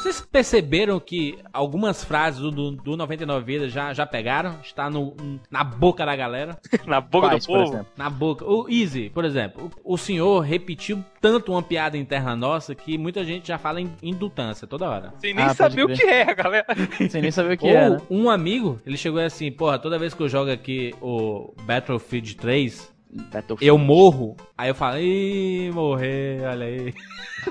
Vocês perceberam que algumas frases do, do, do 99 Vidas já, já pegaram? Está no, na boca da galera? Na boca Quais, do por povo? exemplo? Na boca. O Easy, por exemplo. O, o senhor repetiu tanto uma piada interna nossa que muita gente já fala em indutância toda hora. Sem nem Ah, saber o que é, galera. Sem nem saber o que Ou é, né? um amigo, ele chegou assim, porra, toda vez que eu jogo aqui o Battlefield 3, Battlefield. eu morro. Aí eu falo, ih, morrer, olha aí.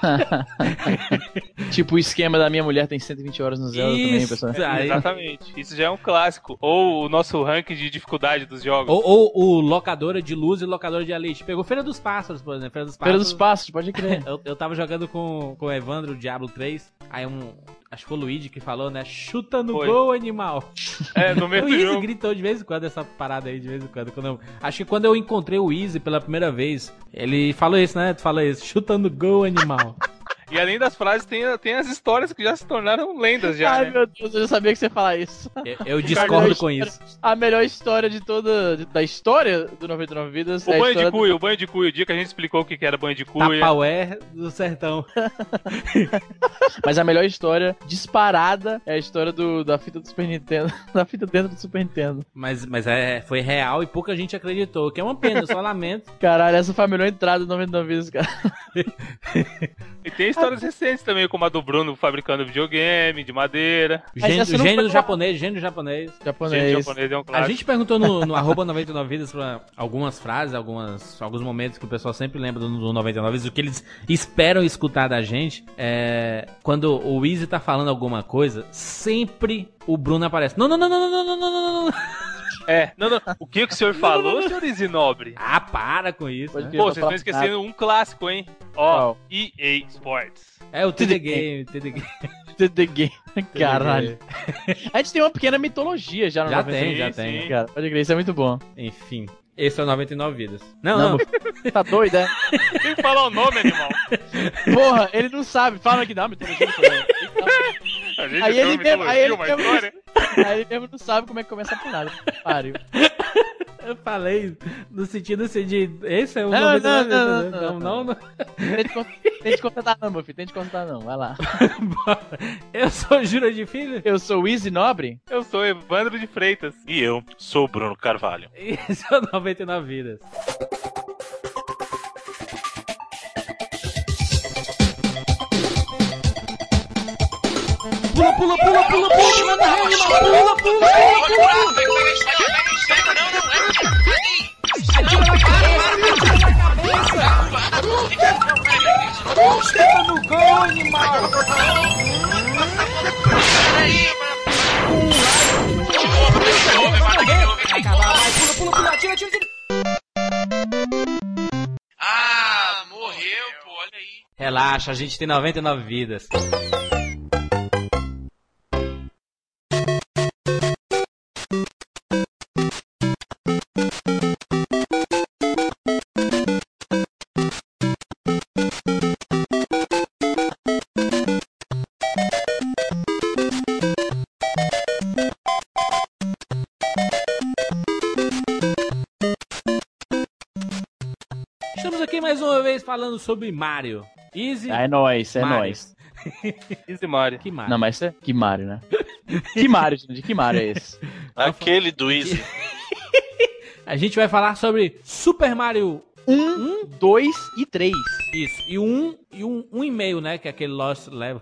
Tipo o esquema da minha mulher tem 120 horas no Zelda também, Isso. pessoal. Aí- Exatamente. Isso já é um clássico. Ou o nosso ranking de dificuldade dos jogos. Ou, ou o locadora de luz e locadora de elite. Pegou Feira dos Pássaros, por exemplo. Feira dos Feira Pássaros. dos Passos, pode crer. Eu, eu tava jogando com, com o Evandro, o Diablo 3. Aí um. Acho que foi o Luigi que falou, né? Chuta no Foi. gol, animal. É, no O mesmo Easy jogo. gritou de vez em quando essa parada aí, de vez em quando. quando eu- acho que quando eu encontrei o Easy pela primeira vez, ele falou isso, né? Tu falou isso, chutando gol, animal. E além das frases, tem, tem as histórias que já se tornaram lendas já, Ai, né? meu Deus, eu já sabia que você ia falar isso. Eu, eu discordo com isso. A melhor história de toda. de- da história do 99 Vidas O é a banho história de cuia, o banho de cuia, o dia que a gente explicou o que era banho de cuia. Tapaué do sertão. do- Mas a melhor história disparada é a história do, da fita do Super Nintendo. da fita dentro do Super Nintendo. Mas, mas é, foi real e pouca gente acreditou. Que é uma pena, eu só lamento. Caralho, essa foi a melhor entrada do 99 Vidas, cara. E tem histórias recentes também, como a do Bruno fabricando videogame, de madeira. Gênio, gênio do japonês, gênio do japonês. Gente, Japonês. japonês é um A clássico. gente perguntou no, no arroba 99 vidas pra algumas frases, algumas, alguns momentos que o pessoal sempre lembra do, do 99 vidas, o que eles esperam escutar da gente. É, quando o Easy tá falando alguma coisa, sempre o Bruno aparece. Não, não, não, não, não, não, não, não, não, não. É, não, não. O que, que o senhor falou, senhor Isinobre? Ah, para com isso. Pode né? Pô, vocês estão esquecendo um clássico, hein? Ó, Qual? EA Sports. É o TD Game, TD Game. The Game. Caralho. A gente tem uma pequena mitologia já no Já 99 tem, já sim, tem. sim. Cara, pode crer, isso é muito bom. Enfim, esse é o 99 vidas. Não, Não, não. tá doido, é? Tem que falar o nome, animal. Porra, ele não sabe. Fala que dá mitologia. mitologia. A gente Aí ele uma mesmo- aí ele uma mesmo- história. Aí ele mesmo não sabe como é que começa por nada. Pariu. Eu falei no sentido assim de. Esse é o Não, 99 não, vidas. não, Não, não, não. Tente con- Tente consertar não, meu filho. Tente consertar não. Vai lá. Eu sou Jura de Filho. Eu sou o Easy Nobre. Eu sou Evandro de Freitas. E eu sou o Bruno Carvalho. Esse é o 99 vidas. Pula, pula, pula, pula, pula, manda animal, pula, pula, pula, pula. no gol, animal. Pula, pula, pula, tira, tira, tira. Ah, morreu, pô, olha aí. Relaxa, a gente tem 99 vidas. Sobre Mario. Easy. É nóis, é Mario. nóis. Easy Mario. Que Mario? Não, mas é... Que Mario, né? Que Mario, gente? Que Mario é esse? Aquele do Easy. A gente vai falar sobre Super Mario Um, dois e três. Isso. E um e um, um e meio, né? Que é aquele Lost Level.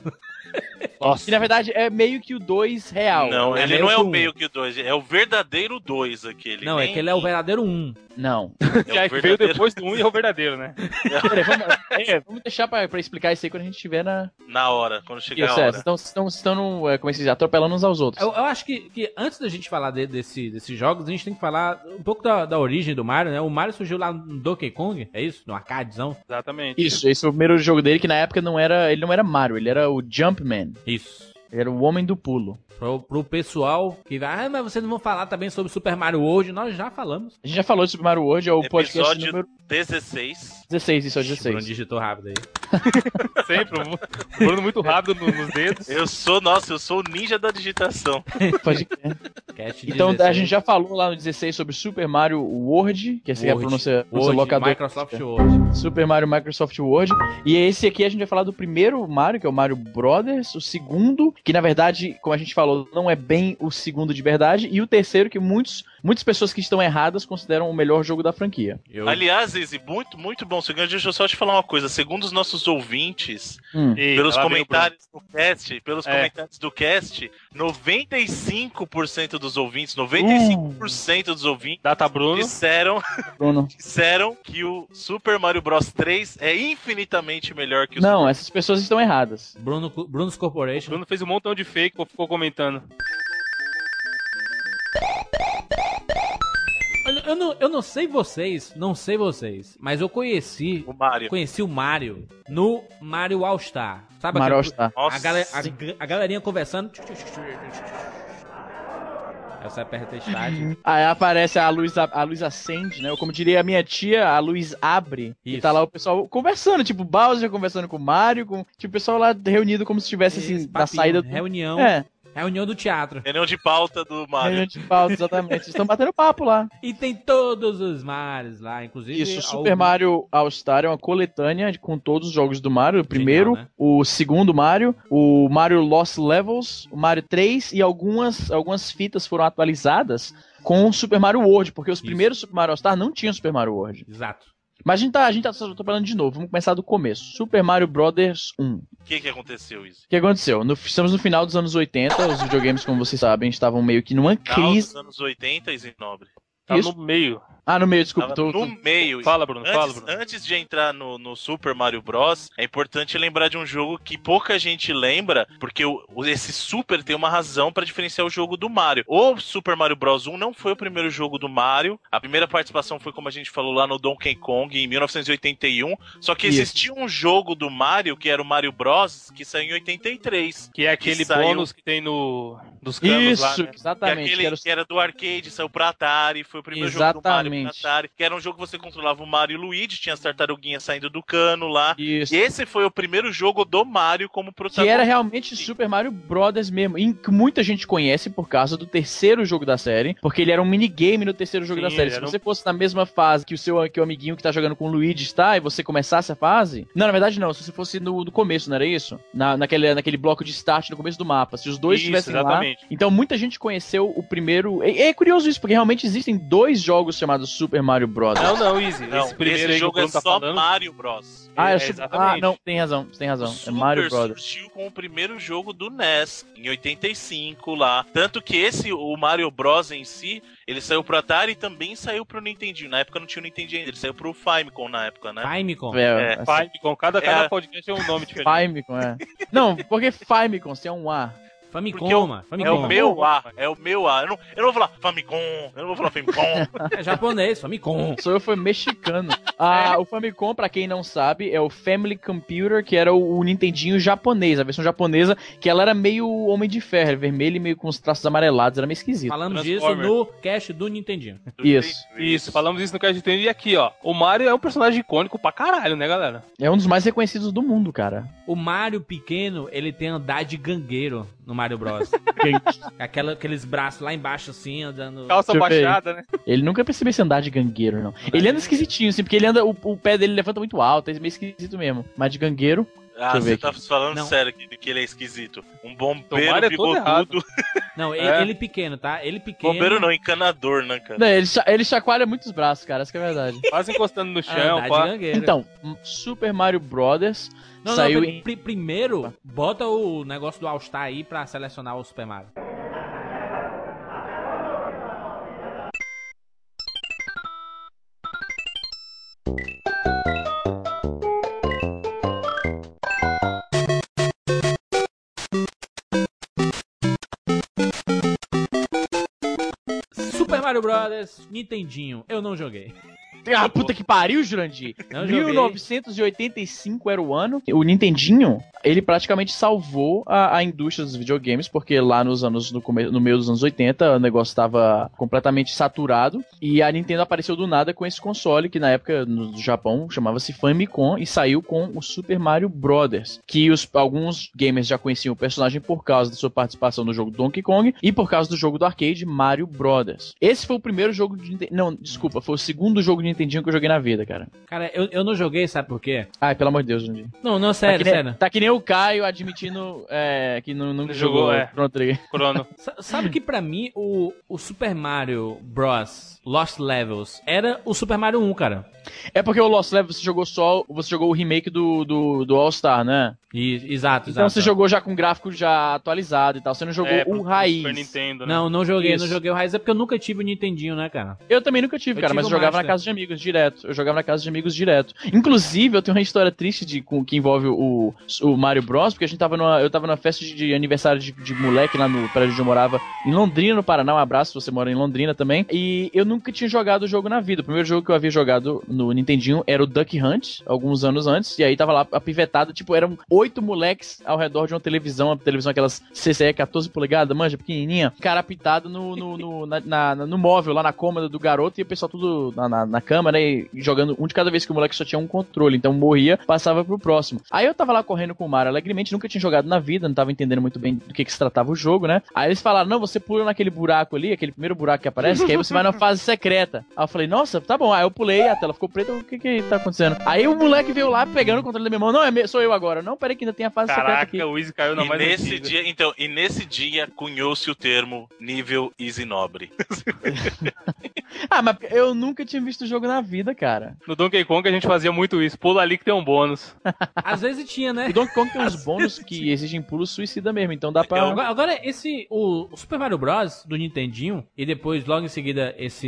Que na verdade é meio que o dois real. Não, é ele não é o um. meio que o 2, é o verdadeiro 2 aquele. Não, é nem- que ele é o verdadeiro um. Não. é o Que aí veio verdadeiro- depois do 1 e é o verdadeiro, né? Peraí, vamos, é, vamos deixar pra, pra explicar isso aí quando a gente estiver na. Na hora, quando chegar Isso, a é, hora. vocês estão, estão, estão é, como é que se diz, atropelando uns aos outros. Eu, eu acho que, que antes da gente falar de- desse, desses jogos, a gente tem que falar um pouco da, da origem do Mario, né? O Mario surgiu lá no Donkey Kong, é isso? No arcadezão. Exatamente. Isso, esse foi o primeiro jogo dele que na época não era. Ele não era Mario, ele era o Jumpman. Isso. Era o homem do pulo. Pro, pro pessoal que vai, ah, mas vocês não vão falar também sobre Super Mario World. Nós já falamos. A gente já falou de Super Mario World, é o podcast Episódio número 16. 16, isso é o O Bruno 16. digitou rápido aí. Sempre. O Bruno muito rápido no- nos dedos. Eu sou, nossa, eu sou o ninja da digitação. Pode crer. Então a 16. gente já falou lá no 16 sobre Super Mario World, que esse é a Word. pronúncia, pronúncia Word, locador. Microsoft Word. Super Mario Microsoft World. E esse aqui a gente vai falar do primeiro Mario, que é o Mario Brothers, o segundo, que na verdade, como a gente falou, não é bem o segundo de verdade, e o terceiro que muitos, muitas pessoas que estão erradas consideram o melhor jogo da franquia. Eu, Aliás, Izzy, muito, muito bom. Segundo, deixa eu só te falar uma coisa. Segundo os nossos ouvintes, Hum. Pelos o comentários do cast, pelos É. comentários do cast, 95% dos ouvintes, 95% dos ouvintes Data Bruno. disseram, Bruno. disseram que o Super Mario Bros 3 é infinitamente melhor que o Não, essas pessoas estão erradas. Bruno, Bruno's O Corporation. Bruno fez um montão de fake, ficou comentando. Eu não, eu não sei vocês, não sei vocês, mas eu conheci, o Mario. conheci o Mario no Mario All Star. Sabe Mario All aquele- Star. Nossa, A, a, a galerinha conversando. Aí você aperta start. Aí aparece a luz, a, a luz acende, né? Ou como diria a minha tia, a luz abre. E Isso. tá lá o pessoal conversando, tipo, Bowser conversando com o Mario, com, tipo, o pessoal lá reunido como se estivesse, assim, Esse na papinho, saída do... Reunião. É, Reunião do teatro. Reunião de pauta do Mario. reunião de pauta, exatamente. Eles estão batendo papo lá. E tem todos os Marios lá, inclusive. Isso, algum- Super Mario All-Star é uma coletânea com todos os jogos do Mario. O primeiro, né? o segundo Mario, o Mario Lost Levels, o Mario 3 e algumas, algumas fitas foram atualizadas com o Super Mario World, porque os Isso. primeiros Super Mario All-Star não tinham Super Mario World. Exato. Mas a gente tá, a gente tá de novo, vamos começar do começo. Super Mario Brothers 1. O que, que aconteceu, Izzy? O que aconteceu? No- estamos no final dos anos 80, os videogames, como vocês sabem, estavam meio que numa Final crise. dos anos 80, Izzy Nobre. Tá Isso. no meio. Ah, no meio, desculpa, tô, no tô- meio. Fala, Bruno. Fala, Antes, Bruno. antes de entrar no, no Super Mario Bros, é importante lembrar de um jogo que pouca gente lembra, porque o, esse Super tem uma razão pra diferenciar o jogo do Mario. O Super Mario Bros 1 não foi o primeiro jogo do Mario. A primeira participação foi, como a gente falou lá no Donkey Kong, em 1981. Só que Isso. existia um jogo do Mario, que era o Mario Bros, que saiu em 83. Que é aquele saiu- bônus que tem no. dos canos Isso, lá, né? Que, é exatamente. aquele, que era que era do arcade, saiu pra Atari, foi o primeiro jogo do Mario Exatamente. Atari. Que era um jogo que você controlava o Mario e o Luigi, tinha as tartaruguinhas saindo do cano lá. Isso. E esse foi o primeiro jogo do Mario como Que protagonista. era realmente Super Mario Brothers mesmo. E que muita gente conhece por causa do terceiro jogo da série. Porque ele era um minigame no terceiro jogo Sim, da série. Se era um- você fosse na mesma fase que o seu que o amiguinho que tá jogando com o Luigi está e você começasse a fase. Não, na verdade não. Se você fosse no, no começo, não era isso? Na, naquele, naquele bloco de start no começo do mapa. Se os dois Isso, estivessem lá. exatamente. Então muita gente conheceu o primeiro. É, é curioso isso, porque realmente existem dois jogos chamados Super Mario Brothers. Não, não, Easy. Não, esse primeiro esse jogo é tá só falando. Mario Bros. Ah, é, É, Super... exatamente. ah, não, tem razão, você tem razão. O É Super Mario Brothers. surgiu com o primeiro jogo do NES, em 85 lá. Tanto que esse, o Mario Bros em si, ele saiu pro Atari e também saiu pro Nintendinho. Na época não tinha o Nintendinho ainda, ele saiu pro Famicom na época, né? Famicom. É, É, assim, Famicom, cada, É. cada podcast é um nome diferente. Famicom, é. Não, porque Famicom, se é um A. Famicom, eu- mano. É Famicom. o meu A, é o meu A. Eu não, eu não vou falar Famicom, eu não vou falar Famicom. É japonês, Famicom. Sou eu, foi mexicano. Ah, o Famicom, pra quem não sabe, é o Family Computer, que era o, o Nintendinho japonês, a versão japonesa, que ela era meio Homem de Ferro, era vermelho e meio com os traços amarelados, era meio esquisito. Falamos disso no cast do Nintendinho. Isso. Isso, falamos isso no Cast Nintendo. E aqui, ó. O Mario é um personagem icônico pra caralho, né, galera? É um dos mais reconhecidos do mundo, cara. O Mario pequeno, ele tem andar de gangueiro no Mario Bros. Aquela, aqueles braços lá embaixo assim, andando. Calça baixada, né? Ele nunca percebeu esse andar de gangueiro, não. Ele anda esquisitinho, assim, porque ele anda, o, o pé dele levanta muito alto, é meio esquisito mesmo. Mas de gangueiro, Ah, você tá aqui. falando Não. sério que, que ele é esquisito. Um bombeiro é bigodudo. Não, ele, É. ele pequeno, tá? Ele pequeno. Bombeiro não, encanador, né, cara? não, ele, ele chacoalha muitos braços, cara, essa que é verdade. Quase encostando no chão, de pá. Então, Super Mario Brothers não, saiu não, em... pri- primeiro, bota o negócio do All-Star aí pra selecionar o Super Mario. Brothers, Nintendinho, eu não joguei. Ah, puta que pariu, Jurandir. Não joguei. 1985 era o ano. O Nintendinho ele praticamente salvou a, a indústria dos videogames, porque lá nos anos, no, come, no meio dos anos 80, o negócio estava completamente saturado, e a Nintendo apareceu do nada com esse console, que na época no Japão chamava-se Famicom, e saiu com o Super Mario Brothers, que os, alguns gamers já conheciam o personagem por causa da sua participação no jogo Donkey Kong, e por causa do jogo do arcade Mario Brothers. Esse foi o primeiro jogo de Nintendo, não, desculpa, foi o segundo jogo de Nintendinho que eu joguei na vida, cara. Cara, eu, eu não joguei, sabe por quê? Ai, pelo amor de Deus, Jundi. Não, não, sério, tá que sério. Tá que nem o Caio admitindo é, que não, nunca Jogou, jogou, é. Chrono Trigger. Chrono. Sa- Sabe que pra mim o, o Super Mario Bros. Lost Levels era o Super Mario 1, cara. É porque o Lost Levels você jogou só. Você jogou o remake do, do, do All-Star, né? E, exato, Então exato. você jogou já com gráfico já atualizado e tal. Você não jogou É, o raiz. Super Nintendo, né? Não, não joguei, Isso. não joguei o Raiz, é porque eu nunca tive o Nintendinho, né, cara? Eu também nunca tive, Eu cara, tive mas eu jogava Master. na casa de amigos direto. Eu jogava na casa de amigos direto. Inclusive, eu tenho uma história triste de, com, que envolve o, o Mario Bros, porque a gente tava numa, eu tava numa festa de, de aniversário de, de moleque lá no prédio onde eu morava, em Londrina, no Paraná. Um abraço se você mora em Londrina também. E eu nunca tinha jogado o jogo na vida. O primeiro jogo que eu havia jogado no Nintendinho era o Duck Hunt, alguns anos antes. E aí tava lá apivetado, tipo, eram oito moleques ao redor de uma televisão, uma televisão aquelas CCE 14 polegadas, manja, pequenininha. Cara apitado no, no, no, na, na- no móvel, lá na cômoda do garoto, e o pessoal tudo na, na, na cama, né? E jogando um de cada vez que o moleque só tinha um controle. Então morria, passava pro próximo. Aí eu tava lá correndo com o Mario alegremente, nunca tinha jogado na vida, não tava entendendo muito bem do que, que se tratava o jogo, né? Aí eles falaram: não, você pula naquele buraco ali, aquele primeiro buraco que aparece, que aí você vai na fase secreta. Aí eu falei, nossa, tá bom. Aí eu pulei, a tela ficou preta, o que que tá acontecendo? Aí o moleque veio lá pegando o controle da minha mão. Não, é me- sou eu agora. Não, peraí que ainda tem a fase secreta aqui. Caraca, o Easy caiu na E mais nesse antiga. dia, então, e nesse dia cunhou-se o termo nível easy nobre. Ah, mas eu nunca tinha visto o jogo na vida, cara. No Donkey Kong a gente fazia muito isso. Pula ali que tem um bônus. Às vezes tinha, né? O Donkey Kong tem uns bônus que exigem pulo suicida mesmo, então dá pra. Agora, agora, esse. O, o Super Mario Bros. do Nintendinho e depois, logo em seguida, esse,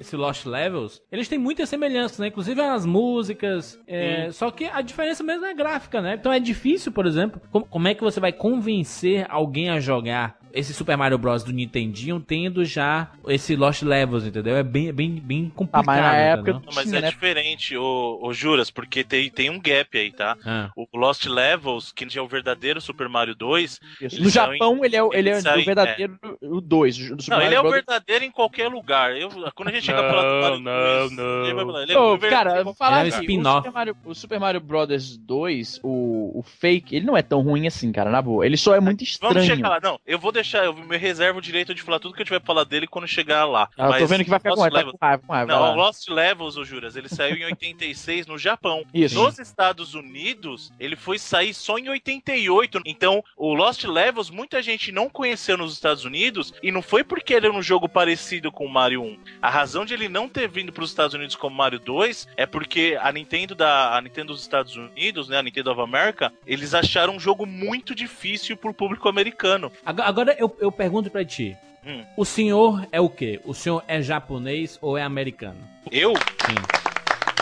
esse Lost Levels, eles têm muitas semelhanças, né? Inclusive as músicas. é, só que a diferença mesmo é gráfica, né? Então é difícil, por exemplo, como, como é que você vai convencer alguém a jogar esse Super Mario Bros. do Nintendinho tendo já esse Lost Levels, entendeu? É bem, bem, bem Ah, complicado. mas na época. Não, mas tinha, é né? diferente, ô, ô Juras, porque tem, tem um gap aí, tá? Ah. O Lost Levels, que é o verdadeiro Super Mario 2, Isso. Ele No Japão, ele é, o- ele é ele saiu- o verdadeiro, o 2. Do Super Não, ele Mario é o verdadeiro em qualquer lugar. Eu, quando a gente chega Não, pra falar do Mario não, 2, não. ele ele é o verdadeiro cara, em eu vou falar Ele é aqui, o spin-off. Super, Mario, o Super Mario Bros 2, o, o fake, ele não é tão ruim assim, cara, na boa. Ele só é muito estranho. Vamos chegar lá. Não, eu vou deixar, eu me reservo o direito de falar tudo que eu tiver pra falar dele quando chegar lá. Ah, eu tô Mas vendo que vai ficar com raiva, tá Levels- com raiva, com raiva. Não, o lá. Lost Levels, ô Juras, ele saiu em 86 no Japão. Isso. Nos Estados Unidos, ele foi sair só em 88. Então, o Lost Levels, muita gente não conheceu nos Estados Unidos e não foi porque ele era um jogo parecido com o Mario 1. A razão de ele não ter vindo para os Estados Unidos como Mario 2 é porque a Nintendo da a Nintendo dos Estados Unidos, né, a Nintendo of America, eles acharam um jogo muito difícil pro público americano. Agora, agora eu, eu pergunto pra ti. Hum. O senhor é o quê? O senhor é japonês ou é americano? Eu, Sim.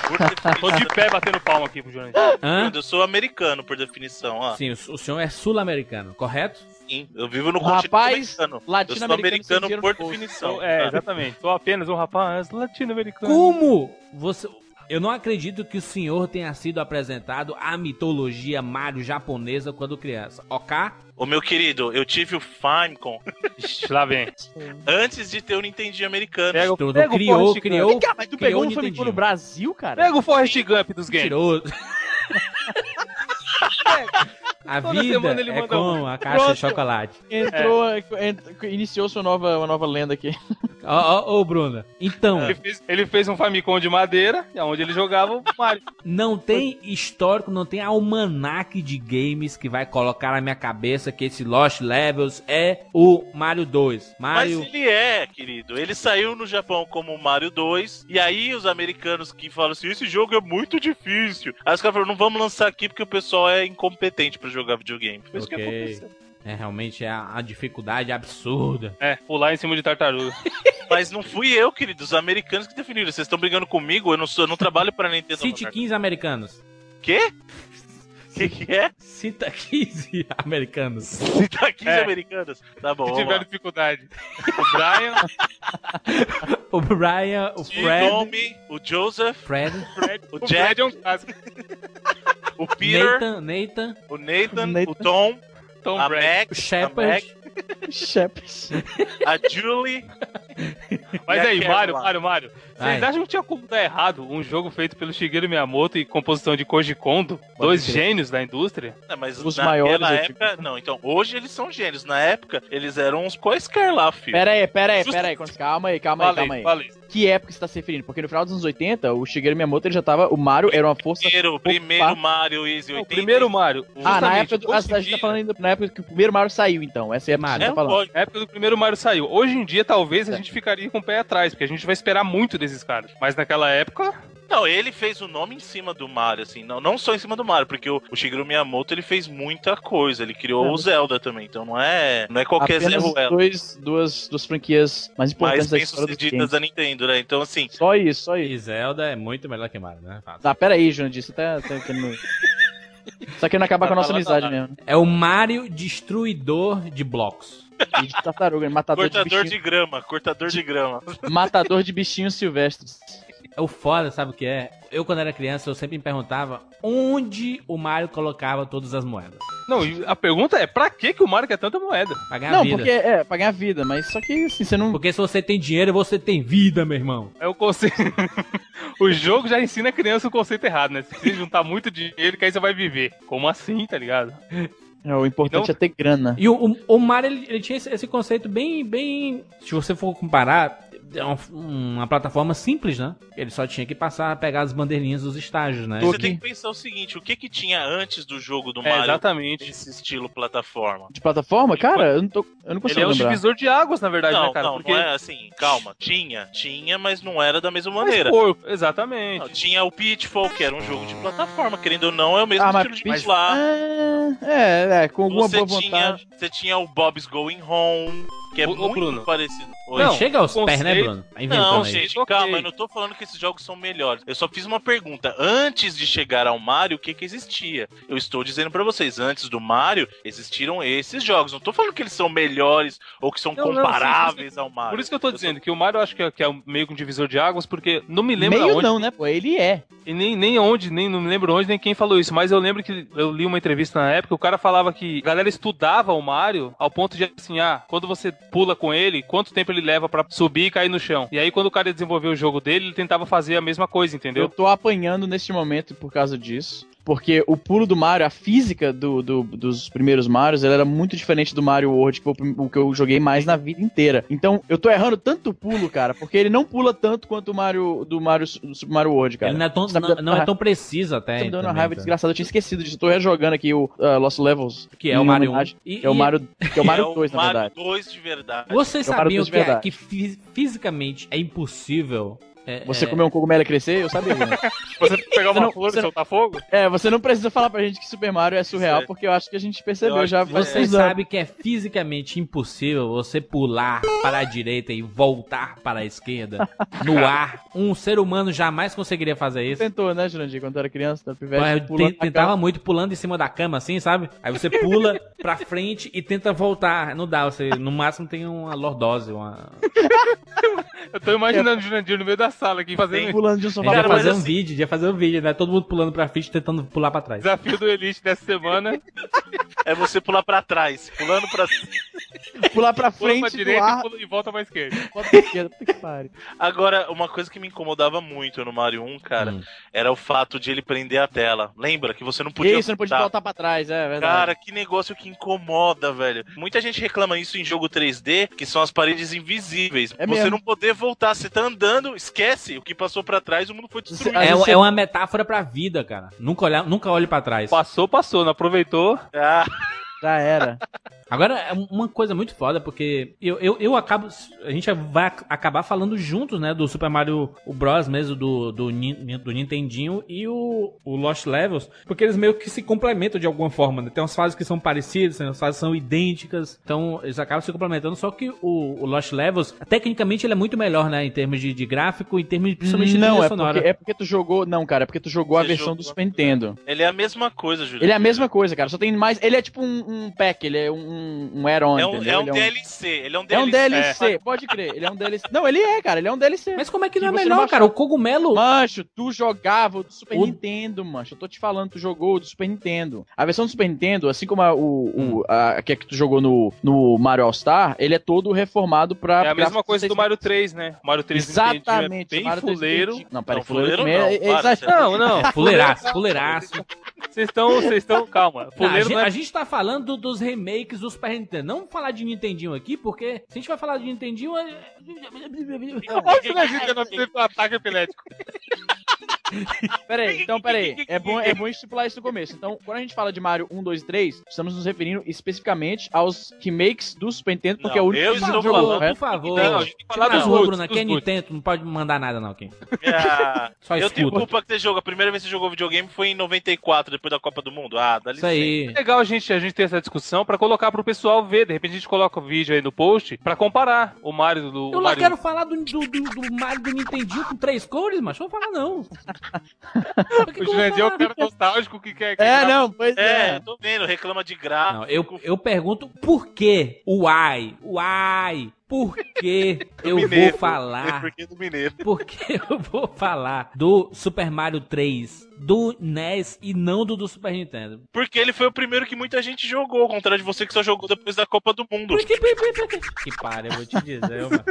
por Tô de pé batendo palma aqui pro. Hã? eu sou americano por definição, ó. Sim, o, senhor é sul-americano, correto? Sim, eu vivo no continente rapaz americano. Eu sou latino-americano sem americano por definição. É, exatamente. Sou apenas um rapaz latino-americano. Como você. Eu não acredito que o senhor tenha sido apresentado à mitologia Mario japonesa quando criança. Ok? Ô meu querido, eu tive o Famicom Lá vem. antes de ter o Nintendinho americano. Pega, o- Tudo pega o criou, Forrest criou. Vem cá, mas tu criou pegou o um Famicom no Brasil, cara? Pega o Forrest Gump dos games. Tirou. A Toda vida ele é como um. a caixa Pronto. de chocolate. Entrou, ent- iniciou sua nova, uma nova lenda aqui. Ó, ó, ô, Bruna. Então, Ele fez, ele fez um Famicom de madeira, onde ele jogava o Mario. não tem histórico, não tem almanaque de games que vai colocar na minha cabeça que esse Lost Levels é o Mario 2. Mas Mario. ele é, querido. Ele saiu no Japão como Mario 2. E aí os americanos que falam assim: esse jogo é muito difícil. Aí os caras falaram: não vamos lançar aqui porque o pessoal é incompetente pra jogar videogame. Foi isso que aconteceu. É realmente a, a dificuldade absurda. É, pular em cima de tartaruga. Mas não fui eu, querido. Os americanos que definiram. Vocês estão brigando comigo? Eu não, sou, eu não trabalho pra Nintendo. Cite 15 americanos. Quê? Que, que é? Cita 15 americanos. Tá 15 É. americanos. Tá bom, Se tiver lá. dificuldade. O Brian, O Brian, o O Fred. Tommy, o Joseph, Fred. Fred, O o Jack. É clássico. o Peter, Nathan, Nathan, o Nathan, Nathan. o Tom, Tom a. Max, o a, Shepard. Shepard. a Julie. Mas E aí, Mário. Mário, Mário. Vocês acham que tinha como dar errado um jogo feito pelo Shigeru Miyamoto e composição de Koji Kondo, dois crer. gênios da indústria? Não, mas Os maiores, eu época, não, então, hoje eles são gênios. Na época, eles eram uns quaisquer lá, filho. Pera aí, pera aí, Justo- pera aí. Calma aí, calma aí, calma aí. falei. Que época você tá se referindo? Porque no final dos anos 80, o Shigeru Miyamoto ele já tava. O Mario era uma força. Primeiro, primeiro. Mario Easy O 80. primeiro Mario. Ah, na época do. A gente tá falando na época que o primeiro Mario saiu, então. Essa é a Mario. É, tá falando. Na época do primeiro Mario saiu. Hoje em dia, talvez a gente ficaria com o pé atrás, porque a gente vai esperar muito desses caras. Mas naquela época, Não, ele fez o nome em cima do Mario, assim, não, não só em cima do Mario, porque o, o Shigeru Miyamoto ele fez muita coisa, ele criou É, o Zelda também, então não é, não é qualquer Apenas Zé Ruela, dois, duas, duas franquias mais importantes da bem sucedidas da Nintendo, né? Então, assim, Só isso, só isso. E Zelda é muito melhor que Mario, né? Fácil. Ah, pera aí, Jurandir, você tá, tá querendo. Só querendo acabar com a nossa amizade mesmo. É o Mario destruidor de blocos. E de tartaruga, matador de, cortador bichinho, de grama, cortador de grama. matador de bichinhos silvestres. É o foda, sabe o que é? Eu, quando era criança, eu sempre me perguntava onde o Mario colocava todas as moedas. Não, a pergunta é, pra que, que o Mario quer tanta moeda? Pra ganhar não, vida. porque é, pra ganhar vida, mas só que assim, você não. Porque se você tem dinheiro, você tem vida, meu irmão. É o conceito. o jogo já ensina a criança o conceito errado, né? Você precisa juntar muito dinheiro que aí você vai viver. Como assim, tá ligado? É, o importante Então- é ter grana. E o, o, o Mario, ele, ele tinha esse, esse conceito bem, bem... Se você for comparar, é uma, uma plataforma simples, né? Ele só tinha que passar, pegar as bandeirinhas dos estágios, né? Você tem que pensar o seguinte, o que que tinha antes do jogo do É, Mario exatamente. desse estilo plataforma? De plataforma? Cara, eu não, tô, eu não consigo Ele é um lembrar. divisor de águas, na verdade, não, né, cara? não, Porque não é assim, calma, tinha, tinha, mas não era da mesma Mas, maneira. pô, exatamente. Não, tinha o Pitfall, que era um jogo de plataforma, querendo ou não, é o mesmo Ah, mas estilo de Pitch- lá. Ah, é, é, com alguma Você boa tinha, vontade. você tinha o Bob's Going Home, que é ô, muito Bruno. parecido. Oi. Não, chega aos o pés, né, conceito- Bruno? Tá Não, aí. gente, calma, eu não tô falando que esses jogos são melhores. Eu só fiz uma pergunta. Antes de chegar ao Mario, o que que existia? Eu estou dizendo pra vocês, antes do Mario, existiram esses jogos. Não tô falando que eles são melhores ou que são Não, não, comparáveis ao Mario. Por isso que eu tô só- dizendo que o Mario eu acho que é, que é meio que um divisor de águas, porque não me lembro Meio aonde, não, né, pô? Ele é. E nem, nem onde, nem não me lembro onde, nem quem falou isso, mas eu lembro que eu li uma entrevista na época, o cara falava que a galera estudava o Mario ao ponto de assim, ah, quando você pula com ele, quanto tempo ele leva pra subir e cair no chão. E aí quando o cara desenvolveu o jogo dele, ele tentava fazer a mesma coisa, Eu entendeu? tô apanhando neste momento por causa disso. Porque o pulo do Mario, a física do, do- dos primeiros Marios, ela era muito diferente do Mario World, que foi o o que eu joguei mais na vida inteira. Então, eu tô errando tanto pulo, cara, porque ele não pula tanto quanto o Mario do Mario, do Super Mario World, cara. Ele não é tão, Tá não, não é uma tão preciso até. Tá me dando uma raiva tá? desgraçada. Eu tinha esquecido disso. Eu tô rejogando aqui o uh, Lost Levels. Que é em o Mario 1. homenagem- E, Que é o Mario, que é o Mario é 2, na Mario verdade. 2 de verdade. Vocês É o Mario sabiam 2 de que, é- que fi- fisicamente é impossível... é, Você é, comer um cogumelo e crescer, eu sabia. né? Você pegar Você uma não- flor você e soltar fogo? é, você não precisa falar pra gente que Super Mario é surreal, é. porque eu acho que a gente percebeu Eu já. uns anos. sabem que é fisicamente impossível você pular para a direita e voltar para a esquerda no ar. Um ser humano jamais conseguiria fazer isso. Tentou, né, Jurandir, quando era criança, tá pivete, Mas eu tentava cama. muito pulando em cima da cama, assim, sabe? Aí você pula pra frente e tenta voltar. Não dá, você no máximo tem uma lordose, uma. Eu tô imaginando o Jurandir no meio da sala aqui fazendo Tem- pulando de um sofá ia pra fazer um assim- vídeo, ia fazer um vídeo, né? Todo mundo pulando pra frente tentando pular pra trás. desafio do Elite dessa semana. É você pular pra trás, pulando pra pular pra Pula frente pra do direita ar, e, pula- e volta pra esquerda. bota pra esquerda, puta que pariu. Agora, uma coisa que me incomodava muito no Mario 1, cara, Hum. era o fato de ele prender a tela. Lembra que você não podia Isso, não podia voltar. voltar pra trás, é verdade. Cara, que negócio que incomoda, velho. Muita gente reclama isso em jogo 3D, que são as paredes invisíveis. É você mesmo. não poder voltar, você tá andando, esquece o que passou pra trás, o mundo foi destruído. É, você- é uma metáfora pra vida, cara. Nunca, olhar, nunca olhe pra trás. Passou, passou, não aproveitou. Ah, Já era. Agora, é uma coisa muito foda, porque eu, eu, eu acabo. A gente vai ac- acabar falando juntos, né? Do Super Mario o Bros. mesmo, do, do, do Nintendinho e o, o Lost Levels, porque eles meio que se complementam de alguma forma, né? Tem umas fases que são parecidas, tem umas fases que são idênticas, então eles acabam se complementando. Só que o, o Lost Levels, tecnicamente, ele é muito melhor, né? Em termos de, de gráfico, em termos de, principalmente de Não, trilha é sonora. porque, é porque tu jogou. Não, cara, é porque tu jogou a Você versão jogou- do Super Nintendo. ele é a mesma coisa, Júlio. Ele é a mesma coisa, cara. Só tem mais. Ele é tipo um, um pack, ele é um, um, um add-on, É um, é um Ele DLC. Ele é um É DLC. um DLC, pode crer. Ele é um DLC. Não, ele é, cara. Ele é um DLC. Mas como é que não é melhor, não cara? O cogumelo. Mancho, tu jogava o do Super O- Nintendo, mancho. Eu tô te falando, tu jogou o do Super Nintendo. A versão do Super Nintendo, assim como a, o, Hum. o, a, que, é que tu jogou no, no Mario All-Star, ele é todo reformado pra. É a mesma pra- coisa do Mario 3, né? O Mario 3 do Nintendinho Exatamente. é bem Mario 3D. fuleiro. Não, peraí, fuleiro, fuleiro é- não, é exagero. Não, não. Fuleiraço, fuleiraço. Vocês estão, vocês estão, calma. Não, a, gente, é a gente tá falando do- dos remakes do Super Nintendo. Não vamos falar de Nintendinho aqui, porque se a gente vai falar de Nintendinho. é- Óbvio que a gente não teve um ataque epilético. Peraí, então peraí. É bom, é bom estipular isso no começo. Então, quando a gente fala de Mario 1, 2 e 3, estamos nos referindo especificamente aos remakes do Super Nintendo, porque Não, é o único eu que Por jogou, favor, por favor. Não, a gente tem que falar Tira dos Bruna, dos quem é. Nintendo, não pode mandar nada, não, quem. Ah, Só eu tenho culpa que você jogou. A primeira vez que você jogou videogame foi em 94, depois da Copa do Mundo. Ah, dá Isso licença. aí. É legal a gente, a gente ter essa discussão pra colocar pro pessoal ver. De repente a gente coloca o vídeo aí no post pra comparar o Mario do. Eu o lá Mario... quero falar do, do, do, do Mario do Nintendinho com três cores, mas não vou falar, não. Que O Jurandir é o cara nostálgico que quer. que É, não, pois É, é. tô vendo, reclama de gráfico. Não, eu, eu pergunto por que o ai, o ai, por que eu Mineiro. vou falar, Porque do Mineiro. por que eu vou falar do Super Mario 3, do NES e não do do Super Nintendo? Porque ele foi o primeiro que muita gente jogou, ao contrário de você que só jogou depois da Copa do Mundo. Que, pare, eu vou te dizer, mano.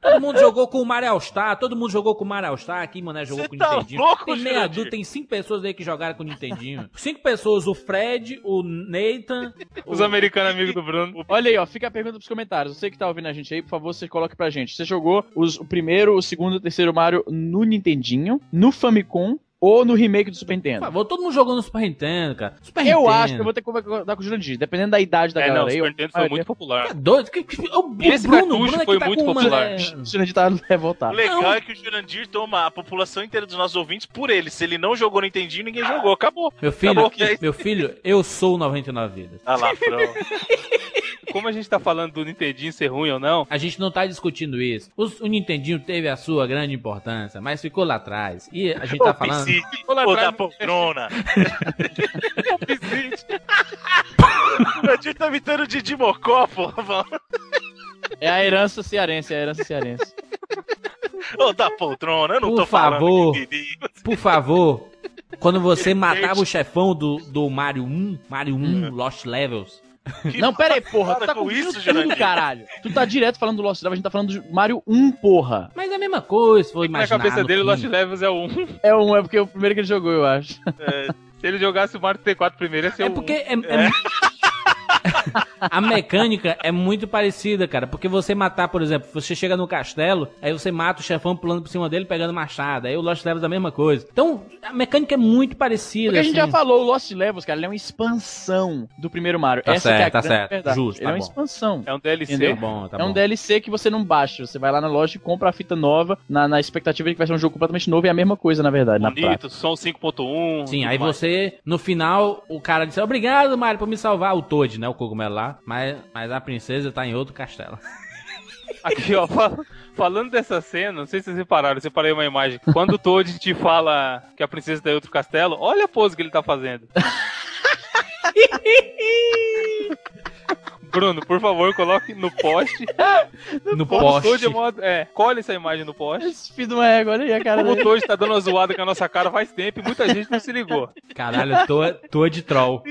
Todo mundo jogou com o Mario All-Star, todo mundo jogou com o Mario All-Star, aqui, mané, jogou Você com o tá Nintendinho. louco, tem meia dúzia, tem cinco pessoas aí que jogaram com o Nintendinho. Cinco pessoas, o Fred, o Nathan, Os americanos amigos do Bruno. Olha aí, ó, fica a pergunta pros comentários. Você que tá ouvindo a gente aí, por favor, você coloque pra gente. Você jogou os- o primeiro, o segundo e o terceiro Mario no Nintendinho, no Famicom ou no remake do Super Por Nintendo? favor, todo mundo jogou no Super Nintendo, cara. Super Eu Nintendo. acho que eu vou ter que concordar com o Jurandir, dependendo da idade da É, galera não, o aí. Super eu- Nintendo foi muito popular. Tá doido? Que, que, o, esse o Bruno, cartucho o Bruno é foi tá muito uma- popular. é, O Jurandir tá O revoltado. legal Não. é que o Jurandir toma a população inteira dos nossos ouvintes por ele. Se ele não jogou no Nintendinho, ninguém jogou. Acabou. Meu filho, Acabou, é meu filho, eu sou o 99 vidas. Ah lá, pronto. Como a gente tá falando do Nintendinho ser ruim ou não, A gente não tá discutindo isso. Os- o Nintendinho teve a sua grande importância, mas ficou lá atrás. E a gente tá Ô, falando. Piscite, Vou lá ô, atrás da poltrona. O Jurandir tá imitando o Didi Mocó, porra. É a herança cearense, é a herança cearense. Ô, da poltrona, eu não Por tô falando favor. Didi. Por favor, quando você matava o chefão do, do Mario 1, Mario 1 Lost Levels. Que Não, pera aí, porra, tu tá com isso, tudo, Jurandir. caralho. Tu tá direto falando do Lost Levels, a gente tá falando do Mario 1, porra. Mas é a mesma coisa, for na imaginar. cabeça no dele, o fim. Lost Levels é o 1. É um, é porque é o primeiro que ele jogou, eu acho. Se ele jogasse o Mario 64 primeiro, ia ser É o porque 1. é, é- a mecânica é muito parecida, cara. Porque você matar, por exemplo, você chega no castelo, aí você mata o chefão pulando por cima dele pegando machado. Aí o Lost Levels é a mesma coisa. Então, a mecânica é muito parecida. Porque a gente já assim. falou, o Lost Levels, cara, ele é uma expansão do primeiro Mario. Tá Essa que é a certo, tá certo. verdade. Justo, Ele tá é uma bom. expansão. É um DLC. Entendeu? Tá bom, tá é um bom. DLC que você não baixa. Você vai lá na loja e compra a fita nova na, na expectativa de que vai ser um jogo completamente novo e é a mesma coisa, na verdade, na. Bonito, som 5.1. Sim, aí mais. você, no final, o cara disse, obrigado, Mario, por me salvar. O Toad, né? O cogumelo lá. Mas, mas a princesa tá em outro castelo. Aqui, ó, fal- falando dessa cena, não sei se vocês repararam, eu separei uma imagem. Quando o Toad te fala que a princesa tá em outro castelo, olha a pose que ele tá fazendo. Bruno, por favor, coloque no post. No Como o poste. Toad é, modo, é, colhe essa imagem no post. Esse filho de uma égua, olha aí a cara Como o dele. Toad tá dando uma zoada com a nossa cara faz tempo e muita gente não se ligou. Caralho, tô, tô de troll.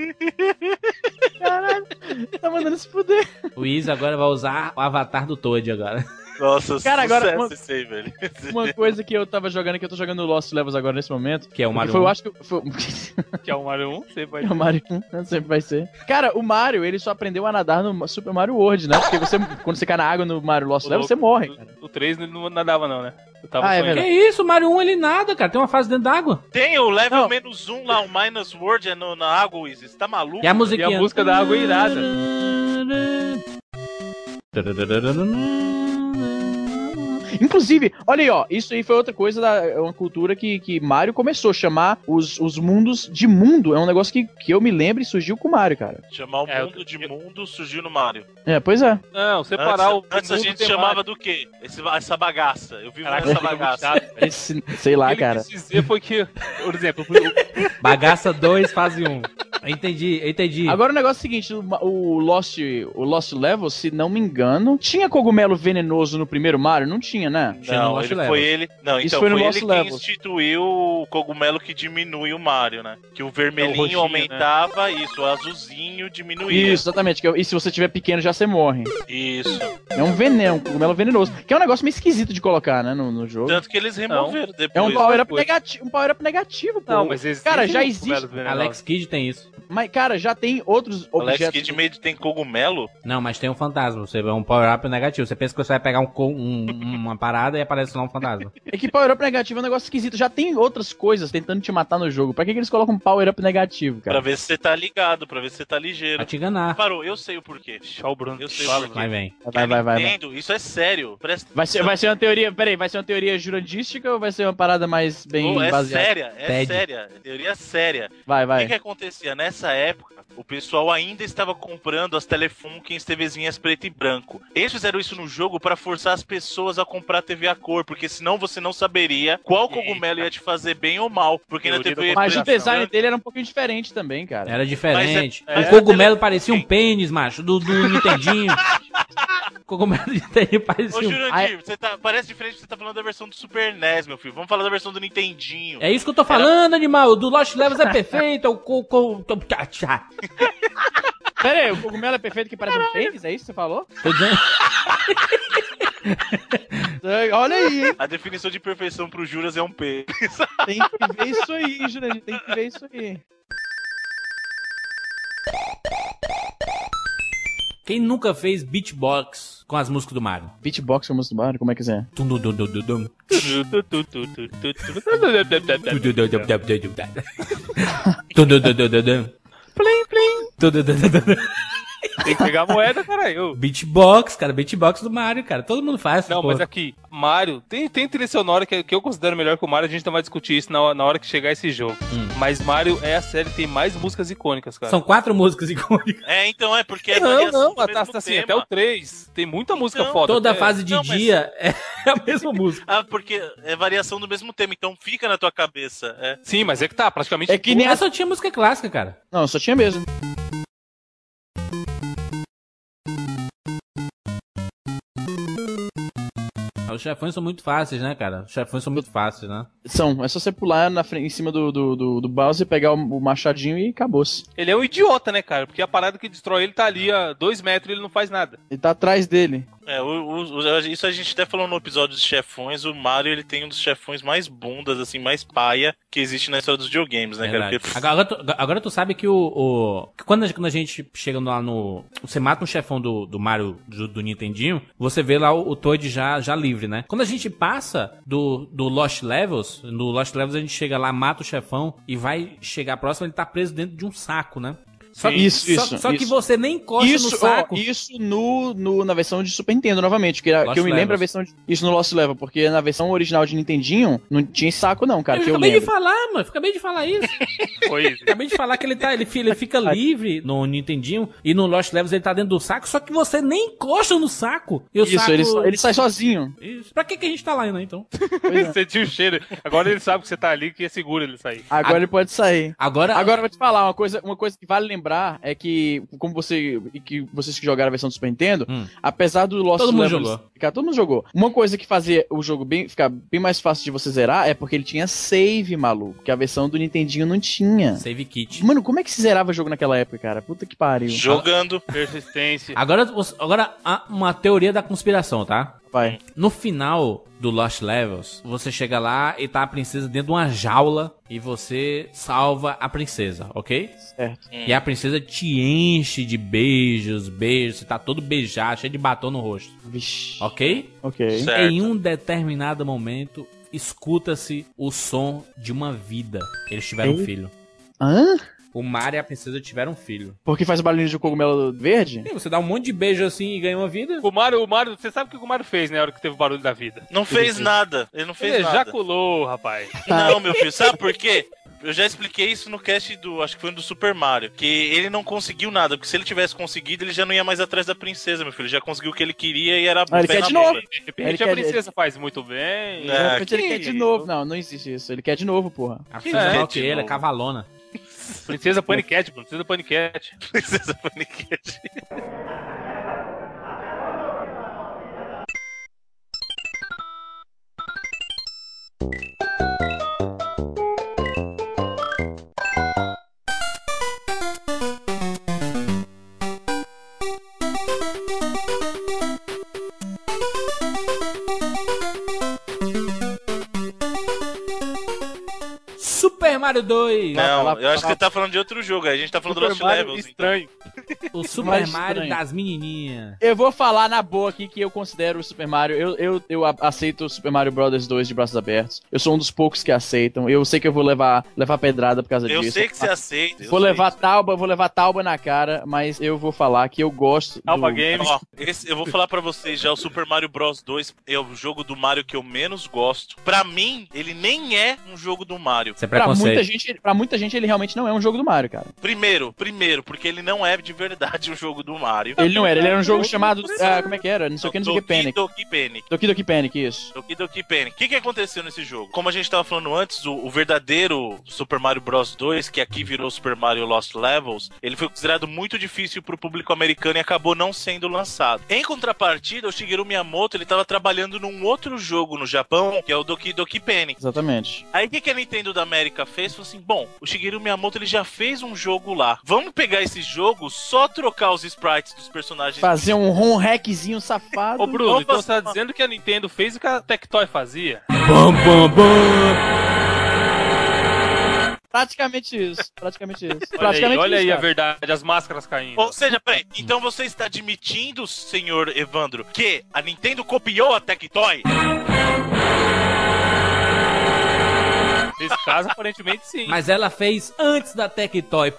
Tá mandando se fuder. O Izzy agora vai usar o avatar do Toad agora. Nossa, Cara, agora, sucesso uma- esse aí, velho. Uma coisa que eu tava jogando, que eu tô jogando Lost Levels agora nesse momento. Que é o Mario foi, eu 1. acho que foi, Que é o Mario 1, você vai. é o Mario 1, né? sempre vai ser. Cara, o Mario, ele só aprendeu a nadar no Super Mario World, né? Porque você, quando você cai na água no Mario Lost Levels, você morre, cara. O 3 não nadava, não, né? Eu tava Ah, é. Que isso, o Mario 1 ele nada, cara. Tem uma fase dentro d'água. Tem o level Não. menos um lá, o Minus World é no, na água, Wizzy. Você tá maluco? E a musiquinha. E a música da água é irada. Inclusive, olha aí, ó, isso aí foi outra coisa da é uma cultura que, que Mario começou a chamar os, os mundos de mundo. É um negócio que, que eu me lembro e surgiu com o Mario, cara. Chamar o É, mundo eu- de mundo surgiu no Mario. É, pois é. Não, separar antes, o. antes a mundo gente chamava do quê? Esse- essa bagaça. Eu vivo Caraca, isso é bagaça. Esse, sei lá, O que ele cara. dizer foi que, por exemplo, o- Bagaça 2, fase 1. Eu entendi, eu entendi. Agora o negócio é o seguinte, o, o Lost, o Lost Level, se não me engano, tinha cogumelo venenoso no primeiro Mario? Não tinha, né? Tinha no Não, Lost ele foi ele. Não, Isso então foi foi, no ele Lost quem instituiu o cogumelo que diminui o Mario, né? Que o vermelhinho roxinho, aumentava, isso, o azulzinho diminuía. Isso, exatamente. que- E se você tiver pequeno, já você morre. Isso. É um veneno, um cogumelo venenoso. Que é um negócio meio esquisito de colocar, né, no, no jogo. Tanto que eles removeram depois. É um power-up negativo, um power-up negativo, pô. Não, mas existe Cara, já um existe. Alex Kidd tem isso. Mas, cara, já tem outros Alex objetos. Kidd Made tem cogumelo? Não, mas tem um fantasma. Você vê um power-up negativo. Você pensa que você vai pegar um, co- um- uma parada e aparece lá um fantasma. É que power-up negativo é um negócio esquisito. Já tem outras coisas tentando te matar no jogo. Pra que, que eles colocam um power-up negativo, Pra cara? ver se você tá ligado, pra ver se você tá ligeiro. Pra te enganar. Parou, eu sei o porquê. Tchau, Bruno. Eu sei o Fala, porquê. Vai, vem. Que Vai, vai, vai. vai. Isso é sério. Presta Vai ser, vai ser uma teoria. Peraí, vai ser uma teoria jurandística ou vai ser uma parada mais bem Pô, é baseada? séria, é Ted. séria. É teoria séria. Vai, O que, vai. que acontecia? Nessa época, o pessoal ainda estava comprando as Telefunkens TVzinhas preto e branco. Eles fizeram isso no jogo para forçar as pessoas a comprar TV a cor, porque senão você não saberia qual cogumelo ia te fazer bem ou mal. Porque na TV Mas o design dele era um pouquinho diferente também, cara. Era diferente. É- o é- cogumelo é- parecia um pênis, macho, do, do Nintendinho. o cogumelo do Nintendinho Ô, parecia um... Jurandir, você tá, parece diferente que você tá falando da versão do Super NES, meu filho. Vamos falar da versão do Nintendinho. É isso que eu tô falando, animal. O do Lost Levels é perfeito. é O tchá, tchá. Pera aí, o cogumelo é perfeito que parece um pênis? É isso que você falou? Tô dizendo... É, Olha aí? A definição de perfeição pro Juras é um P. Tem que ver isso aí, Jurandir. Tem que ver isso aí. Quem nunca fez beatbox com as músicas do Mario? Beatbox com a música do Mario, como é que é? Plim, plim. Tem que pegar a moeda, caralho. Beatbox, cara, beatbox do Mario, cara. Todo mundo faz. Não, porra. mas aqui, Mario, tem, tem trilha sonora que, que eu considero melhor que o Mario, a gente não vai discutir isso na, na hora que chegar esse jogo. Hum. Mas Mario é a série que tem mais músicas icônicas, cara. São quatro músicas icônicas. É, então é porque é não, não, tá, assim, tema. até o 3. Tem muita música Então, foda. Toda até- fase de Não, mas- dia é a mesma música. Ah, porque é variação do mesmo tema, então fica na tua cabeça. É. Sim, mas é que tá, praticamente. É que nem a... Mas só tinha música clássica, cara. Não, só tinha mesmo. Os chefões são muito fáceis, né, cara? Os chefões são muito fáceis, né? São, é só você pular na frente, em cima do, do, do, do Bowser, pegar o, o machadinho e acabou-se. Ele é um idiota, né, cara? Porque a parada que destrói ele tá ali a dois metros e ele não faz nada. Ele tá atrás dele. É, o- o- isso a gente até falou no episódio dos chefões. O Mario ele tem um dos chefões mais bundas, assim, mais paia que existe na história dos videogames, né, cara? Porque- Agora, tu, agora tu sabe que o. o- que quando, a, quando a gente chega lá no. Você mata um chefão do, do Mario do, do Nintendinho, você vê lá o, o Toad já, já livre, né? Quando a gente passa do, do Lost Levels, no Lost Levels a gente chega lá, mata o chefão e vai chegar próximo, ele tá preso dentro de um saco, né? Só, que- Isso, só- isso, Só que isso. você nem encosta Isso, no saco. ó, isso no, no- na versão de Super Nintendo, novamente. Que, Lost que eu me lembro a versão de, Isso no Lost Level, porque na versão original de Nintendinho não tinha esse saco, não, cara, eu que eu acabei lembro. de falar, mano. Acabei de falar isso. Foi. Acabei de falar que ele tá, ele, ele fica livre no Nintendinho e no Lost Levels ele tá dentro do saco, só que você nem encosta no saco. E o Isso, saco... ele, ele sai sozinho. Isso. Pra que, que a gente tá lá ainda, então? Pois é. Sentiu o cheiro. Agora ele sabe que você tá ali, que é seguro ele sair. Agora A- ele pode sair. Agora, Agora eu vou te falar uma coisa, uma coisa que vale lembrar é que, como você e que vocês que jogaram a versão do Super Nintendo, Hum. apesar do Lost Todo mundo Levels jogou. ficar, todo mundo jogou. Uma coisa que fazia o jogo bem, ficar bem mais fácil de você zerar é porque ele tinha save, maluco, que a versão do Nintendinho não tinha. save kit. Mano, como é que se zerava o jogo naquela época, cara? Puta que pariu. Jogando. Persistência. Agora, agora há uma teoria da conspiração, tá? Vai. No final do Lost Levels, você chega lá e tá a princesa dentro de uma jaula e você salva a princesa, ok? Certo. E a princesa te enche de beijos, beijos, você tá todo beijado, cheio de batom no rosto, Vixe. ok? Ok. Certo. Em um determinado momento, escuta-se o som de uma vida. Eles tiveram um Ei. filho. Hã? O Mario e a princesa tiveram um filho. Porque faz barulho de cogumelo verde? E você dá um monte de beijo assim e ganha uma vida. O Mario, o Mario, você sabe o que o Mario fez na hora que teve o barulho da vida? Não fez nada. Ele não fez Ele nada. ejaculou, rapaz. Não, meu filho, sabe por quê? Eu já expliquei isso no cast do, acho que foi no do Super Mario, que ele não conseguiu nada, porque se ele tivesse conseguido, ele já não ia mais atrás da princesa, meu filho, ele já conseguiu o que ele queria e era Ah, ele quer na de novo. De Ele repente quer- a princesa faz muito bem. É, De repente ele quer de novo. Não, não existe isso. Ele quer de novo, porra. A princesa é É, que de ele, é cavalona. Princesa Panicat, Bruno. Princesa Panicat. Princesa Paniquete. Mario 2. Não, lá- eu acho que você tá falando de outro jogo. aí. A gente tá falando do Lost Mario Levels. então. estranho. O Super Mario estranho. das menininhas. Eu vou falar na boa aqui que eu considero o Super Mario. Eu, eu, eu aceito o Super Mario Bros. 2 de braços abertos. Eu sou um dos poucos que aceitam. Eu sei que eu vou levar, levar pedrada por causa Eu disso. sei que você aceita. eu Vou sei. levar tauba, vou levar tauba na cara, mas eu vou falar que eu gosto. Alpha do... Games. Ó, esse- eu vou falar pra vocês já, o Super Mario Bros 2 é o jogo do Mario que eu menos gosto. Pra mim, ele nem é um jogo do Mario. Isso é Pra muita. Gente, pra muita gente, ele realmente não é um jogo do Mario, cara. Primeiro, primeiro, porque ele não é de verdade um jogo do Mario. Ele não era, ele era um jogo chamado. ah, como é que era? Não sei o que, não sei o que, Panic. Doki Panic. Doki Doki Panic, isso. Doki Doki Panic. O que, que aconteceu nesse jogo? Como a gente tava falando antes, o, o verdadeiro Super Mario Bros 2, que aqui virou Super Mario Lost Levels, ele foi considerado muito difícil pro público americano e acabou não sendo lançado. Em contrapartida, o Shigeru Miyamoto, ele tava trabalhando num outro jogo no Japão, que é o Doki Doki Panic. Exatamente. Aí o que, que a Nintendo da América fez? Falou assim: bom, o Shigeru Miyamoto ele já fez um jogo lá. Vamos pegar esse jogo, só trocar os sprites dos personagens. Fazer um ROM hackzinho safado. Ô, Bruno, Vamos então você tá dizendo que a Nintendo fez o que a Tectoy fazia? Bam, bam, bam. Praticamente isso. Praticamente isso. Olha aí, praticamente olha isso, aí a verdade, as máscaras caindo. Ou seja, peraí, então você está admitindo, senhor Evandro, que a Nintendo copiou a Tectoy? Nesse caso, aparentemente sim. Mas ela fez antes da Tectoy.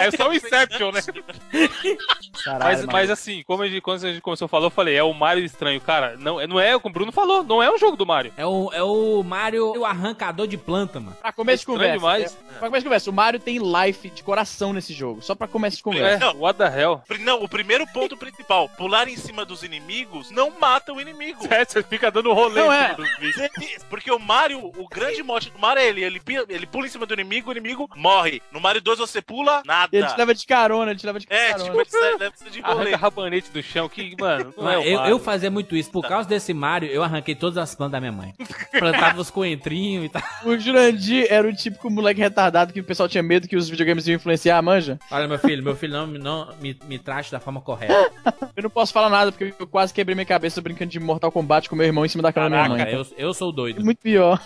É só o Inception, né? Caralho, Mas, mano. mas assim, como a gente, quando a gente começou a falar, eu falei, é o Mario estranho. Cara, não, é- não é, como o Bruno falou, não é um jogo do Mario. É o, é o Mario, o arrancador de planta, mano. Pra começo de conversa. demais. é, pra começo de conversa, o Mario tem life de coração nesse jogo. Só pra começo de conversa. É, Não. what the hell? Não, o primeiro ponto principal, pular em cima dos inimigos não mata o inimigo. É, você fica dando rolê Não em é. cima dos bichos. Porque o Mario, o grande mote do Mario é ele, ele, ele pula em cima do inimigo, o inimigo morre. No Mario 2 você pula, nada. Ele te leva de carona, ele te leva de É, carona. tipo, ele sai- deve ser de rolê. Arranca rabanete do chão, que, mano, não é o eu, eu fazia muito isso. Por causa desse Mario, eu arranquei todas as plantas da minha mãe. Plantava os coentrinhos e tal. O Jurandir era o típico moleque retardado que o pessoal tinha medo que os videogames iam influenciar, manja. Olha, meu filho, meu filho não, não me, me trate da forma correta. Eu não posso falar nada porque eu quase quebrei minha cabeça brincando de Mortal Kombat com meu irmão em cima da cama da minha mãe. Caraca, eu, eu sou doido. É muito pior.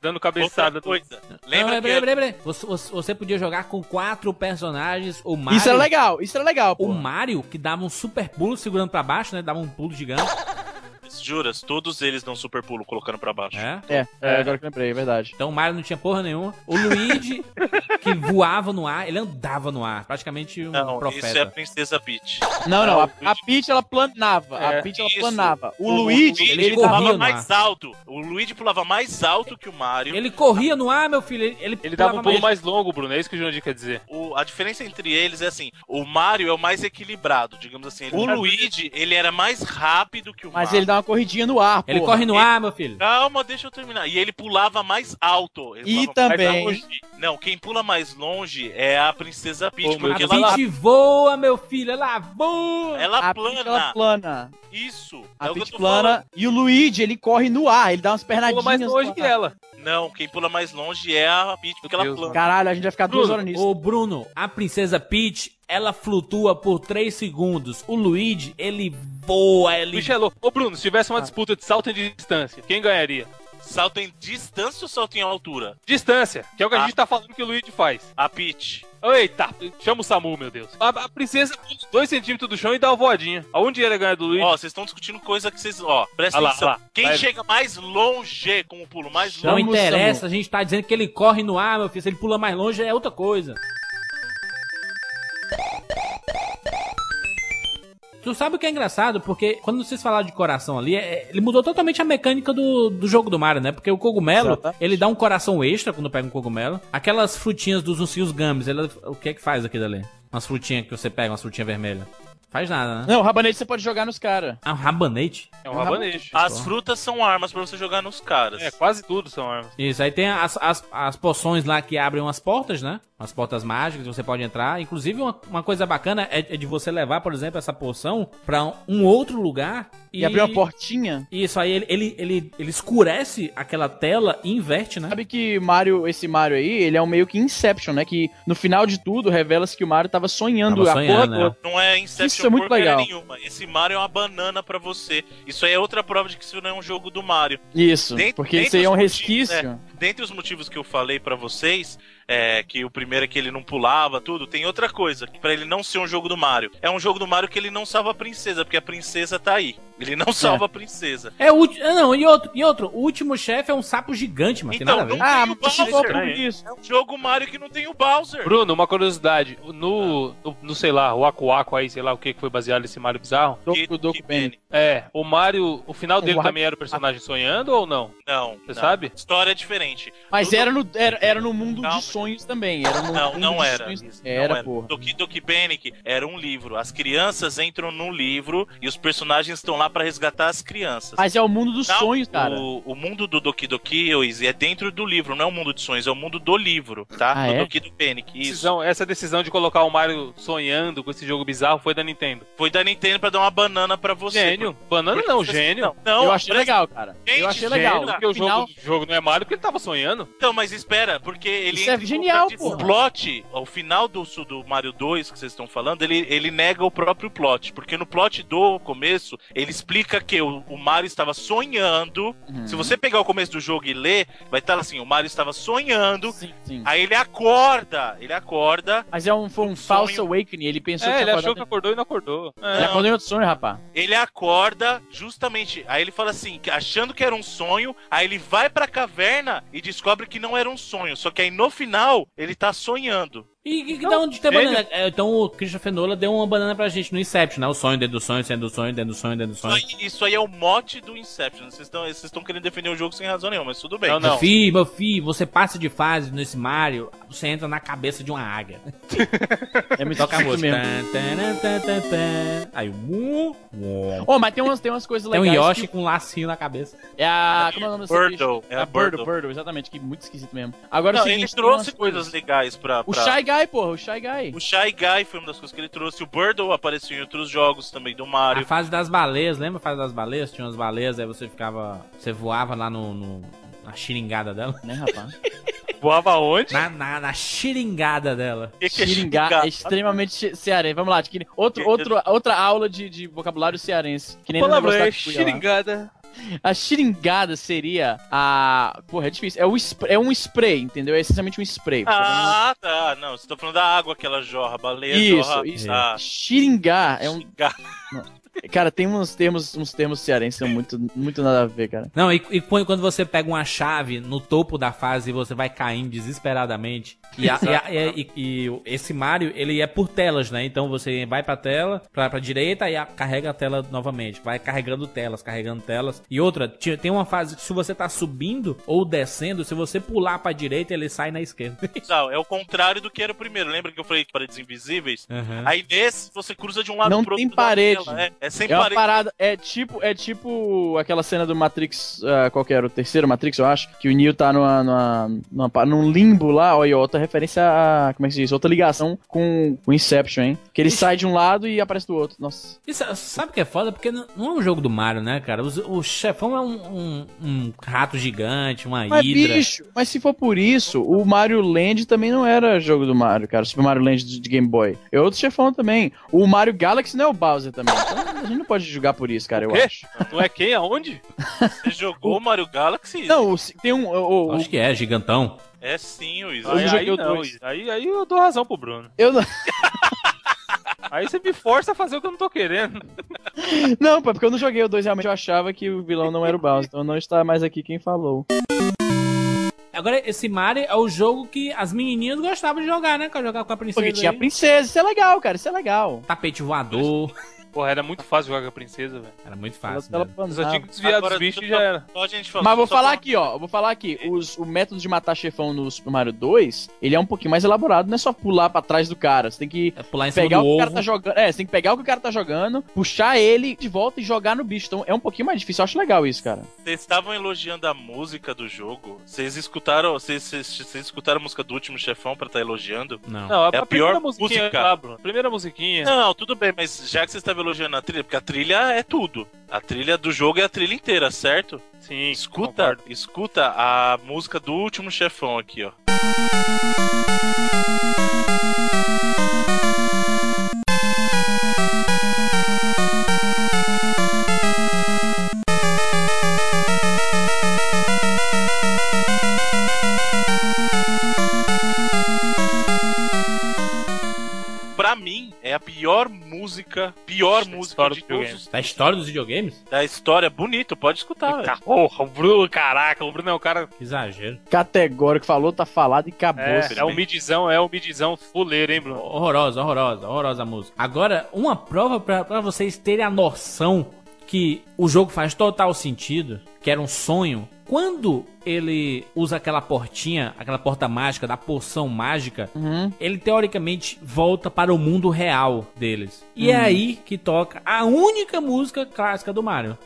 Dando cabeçada. do- coisa. Lembra não, que lembrei, lembrei. Você, você- você podia jogar com quatro personagens. O Mario. Isso era legal, isso era legal, pô. O Mario, que dava um super pulo segurando pra baixo, né? Dava um pulo gigante. Juras, todos eles dão super pulo colocando pra baixo. É. É, é, agora que eu lembrei, é verdade. Então o Mario não tinha porra nenhuma. O Luigi, que voava no ar, ele andava no ar. Praticamente um Não, profeta. isso é a Princesa Peach. Não, não, a, o a Peach ela planava. É, a Peach ela isso. planava. O, O Luigi, ele ele, pulava mais alto. O Luigi pulava mais alto que o Mario. Ele corria no ar, meu filho. Ele, ele, Ele dava um pulo mais. mais longo, Bruno, é isso que o Jurandir quer dizer. O- a diferença entre eles é assim: o Mario é o mais equilibrado, digamos assim. O Mas- Luigi, ele era mais rápido que o Mas Mario. ele dá uma corridinha no ar, Ele porra. corre no ar, meu filho. Calma, deixa eu terminar. E ele pulava mais alto. Ele E pulava mais também- longe. Não, quem pula mais longe é a Princesa Peach, Ô, meu porque A ela, Peach voa, meu filho. Ela voa. ela A plana. Peach ela plana. Isso. A é Peach plana. falando. E o Luigi, ele corre no ar. Ele dá umas Pula pernadinhas. mais longe que ela. Não, quem pula mais longe é a Peach, porque ela Deus. plana. Caralho, a gente vai ficar duas Bruno, horas nisso. Ô, Bruno, a princesa Peach, ela flutua por 3 segundos. O Luigi, ele Bicho é louco. Ô, Bruno, se tivesse uma disputa de salto em distância, quem ganharia? Salto em distância ou salto em altura? Distância, que é o que a Ah. gente tá falando que o Luigi faz. A Peach. Eita, chama o Samu, meu Deus. A, a princesa pula 2 centímetros do chão e dá uma voadinha. Aonde ele ganha do Luigi? Ó, vocês estão discutindo coisa que vocês. Ó, presta Ah lá, atenção. ah lá. Quem Vai. chega mais longe com o pulo mais Não longe. Chama o interessa, Samu. a gente tá dizendo que ele corre no ar, meu filho. Se ele pula mais longe, é outra coisa. Tu sabe o que é engraçado? Porque quando vocês falaram de coração ali, é- ele mudou totalmente a mecânica do, do jogo do Mario, né? Porque o cogumelo, Exatamente. ele dá um coração extra quando pega um cogumelo. Aquelas frutinhas dos ursinhos gummies, ele, o que é que faz aquilo ali? Umas frutinhas que você pega, umas frutinhas vermelhas. Faz nada, né? Não, o rabanete você pode jogar nos caras. Ah, um rabanete? É um rabanete. As frutas são armas pra você jogar nos caras. É, quase tudo são armas. Isso, aí tem as, as, as poções lá que abrem umas portas, né? Umas portas mágicas, você pode entrar. Inclusive, uma, uma coisa bacana é, é de você levar, por exemplo, essa poção pra um outro lugar E, abrir uma portinha. Isso, aí ele, ele, ele, ele escurece aquela tela e inverte, né? Sabe que Mario, esse Mario aí, ele é um meio que Inception, né? Que no final de tudo revela-se que o Mario tava sonhando Tava a sonhando, porra né? Não é Inception Isso é muito legal. nenhuma. Esse Mario é uma banana pra você. Isso aí é outra prova de que isso não é um jogo do Mario. Isso, Dentro- porque dentro isso aí é um motivos, resquício. Dentre os motivos que eu falei pra vocês, é, que o primeiro é que ele não pulava, tudo, tem outra coisa, que pra ele não ser um jogo do Mario. É um jogo do Mario que ele não salva a princesa, porque a princesa tá aí. Ele não salva a princesa. É o último. Ah, não, e outro, e outro. O último chefe é um sapo gigante, mano. Tem Então, nada a ver. não- Ah, tem o mas se Bowser, né? isso. É um jogo Mario que não tem o Bowser. Bruno, uma curiosidade. No, no, no, sei lá, o Aku Aku aí, sei lá o que que foi baseado nesse Mario bizarro. Doku Doku Panic. É, o Mario, o final dele O também era o personagem sonhando ou não? Não, Você não. sabe? História é diferente. Mas Tudo- era no, era, era no mundo Calma. de sonhos também. Era no Não, mundo não de era. sonhos. Não Era, porra. Doki Doki Panic era um livro. As crianças entram num livro e os personagens estão lá pra resgatar as crianças. Mas é o mundo dos Não, sonhos, cara. O, o mundo do Doki Doki, Easy, é dentro do livro, não é o mundo de sonhos, é o mundo do livro, tá? Ah, do é? Doki do Panic. Isso. Decisão- essa decisão de colocar o Mario sonhando com esse jogo bizarro foi da Nintendo. Foi da Nintendo pra dar uma banana pra você. Gênio. Banana Porque não, gênio. Não, eu achei legal, cara. Gente, eu achei gênio, legal. Porque o jogo, o jogo não é Mario porque ele tava sonhando. Então, mas espera, porque ele Isso é genial, porra. O plot, ao final do, do Mario 2 que vocês estão falando, ele, ele nega o próprio plot. Porque no plot do começo, ele explica que o, o Mario estava sonhando. Uhum. Se você pegar o começo do jogo e ler, vai estar assim: o Mario estava sonhando. Sim, sim. Aí ele acorda, ele acorda, Mas é um, foi um Um false sonho. awakening. Ele pensou É, que ele achou que acordou e não acordou. É. Ele acordou em outro sonho, rapaz. ele acorda justamente. Aí ele fala assim, achando que era um sonho, aí ele vai pra caverna e descobre que não era um sonho. Só que aí no final, ele tá sonhando. E que, que Não, dá onde tem banana? É, então o Christopher Nolan deu uma banana pra gente no Inception, né? O sonho dentro do sonho, dentro do sonho, dentro do sonho, dentro do Isso sonho. aí, isso aí é o mote do Inception. Vocês estão vocês estão querendo defender o jogo sem razão nenhuma, mas tudo bem. Não, Meu não. filho, meu filho, você passa de fase nesse Mario, você entra na cabeça de uma águia. É muito Toca a difícil música. mesmo. Tan, taran, tan, tan, tan. Aí, uh. Oh, mas tem umas, tem umas coisas Tem um legais. Yoshi que- com um lacinho na cabeça. É a. Como é o nome dessa Birdle, bicha? é a a Birdle, Birdle. Birdle, exatamente, que muito esquisito mesmo. Agora Não, é o seguinte, ele trouxe umas coisas legais pra. O pra- Shy Guy, porra, o Shy Guy. O Shy Guy foi uma das coisas que ele trouxe. O Birdle apareceu em outros jogos também do A Mario. fase das baleias, lembra a fase das baleias? Tinha umas baleias, aí você ficava. Você voava lá no. no- na xiringada dela. Né, rapaz? Voava onde? Na, na, na xiringada dela. Que que é Xiringá é extremamente ce- cearense. Vamos lá, outro, Que- outro, outra aula de, de vocabulário cearense. Que A nem na palavra é xiringada. A xiringada seria a. Porra, é difícil. É, o é um spray, entendeu? É essencialmente um spray. Ah, tá. Não, você tá falando da água que ela jorra, baleia Isso, jorra. isso. Ah, Xiringar é um. xingar. Cara, tem uns termos, uns termos cearenses que são muito, muito nada a ver, cara. Não, e, e quando você pega uma chave no topo da fase e você vai caindo desesperadamente. E, a- e a- e- e- e esse Mario, ele é por telas, né? Então você vai pra tela, pra, pra direita e a- carrega a tela novamente. Vai carregando telas, carregando telas. E outra, tem uma fase que se você tá subindo ou descendo, se você pular pra direita, ele sai na esquerda. Não, é o contrário do que era o primeiro. Lembra que eu falei que paredes invisíveis? Uhum. Aí nesse, você cruza de um lado Não pro tem outro. da parede. tela, É, é sem É uma parede. parada, é tipo, é tipo aquela cena do Matrix, ah, qual que era? O terceiro Matrix, eu acho, que o Neo tá numa, numa, numa num limbo lá, olha, outra referência a, como é que se diz? Outra ligação com o Inception, hein? Que ele sai de um lado e aparece do outro, nossa. Isso, sabe o que é foda? Porque não, não é um jogo do Mario, né, cara? Os- O, chefão é um, um- um rato gigante, uma Mas hidra. bicho, mas se for por isso, o Mario Land também não era jogo do Mario, cara, Super Mario Land de de Game Boy. É outro chefão também. O Mario Galaxy não é o Bowser também, então a gente não pode julgar por isso, cara, eu acho. Não é quem? Aonde? Você jogou o Mario Galaxy? Não, o- tem um... o- o- Acho que é, gigantão. É sim, Luiz. Eu Aí, joguei aí o não, dois. aí, aí eu dou razão pro Bruno. eu não... Aí você me força a fazer o que eu não tô querendo. Não, pô, porque eu não joguei o 2, realmente eu achava que o vilão não era o Bowser, então não está mais aqui quem falou. Agora, esse Mario é o jogo que as menininhas gostavam de jogar, né? Jogar com a princesa. Porque tinha aí. princesa, isso é legal, cara, isso é legal. Tapete voador. Porra, era muito fácil jogar com a princesa, velho. Era muito Ela, fácil. ela mesmo. Eu só tinha que desviar Agora, dos bichos e já era. Só a gente falou- Mas vou só falar aqui, ó. eu Vou falar aqui. Os, o método de matar chefão no Super Mario 2, ele é um pouquinho mais elaborado. Não é só pular pra trás do cara. Você tem que É pular em cima pegar do o que o cara tá jogando. É, você tem que pegar o que o cara tá jogando, puxar ele de volta e jogar no bicho. Então é um pouquinho mais difícil. Eu acho legal isso, cara. Vocês estavam elogiando a música do jogo. Vocês escutaram, vocês, escutaram a música do último chefão pra estar elogiando? Não. Não, É a primeira pior musiquinha música. Primeira musiquinha. Não, tudo bem, mas já que vocês estavam elogiando a trilha, porque a trilha é tudo. A trilha do jogo é a trilha inteira, certo? Sim, Escuta, concordo. escuta a música do último chefão aqui, ó. É a pior música, pior Da música de do todos Da história dos videogames? da história. Bonito, pode escutar, velho. Porra, o Bruno, caraca, o Bruno é um cara. Que exagero. Categórico, falou, tá falado e acabou. É, é um midizão, é um midizão fuleiro, hein, Bruno? Horrorosa, horrorosa, horrorosa a música. Agora, uma prova pra vocês terem a noção que o jogo faz total sentido, que era um sonho, quando ele usa aquela portinha, aquela porta mágica, da poção mágica, uhum. ele teoricamente volta para o mundo real deles. E uhum. é aí que toca a única música clássica do Mario.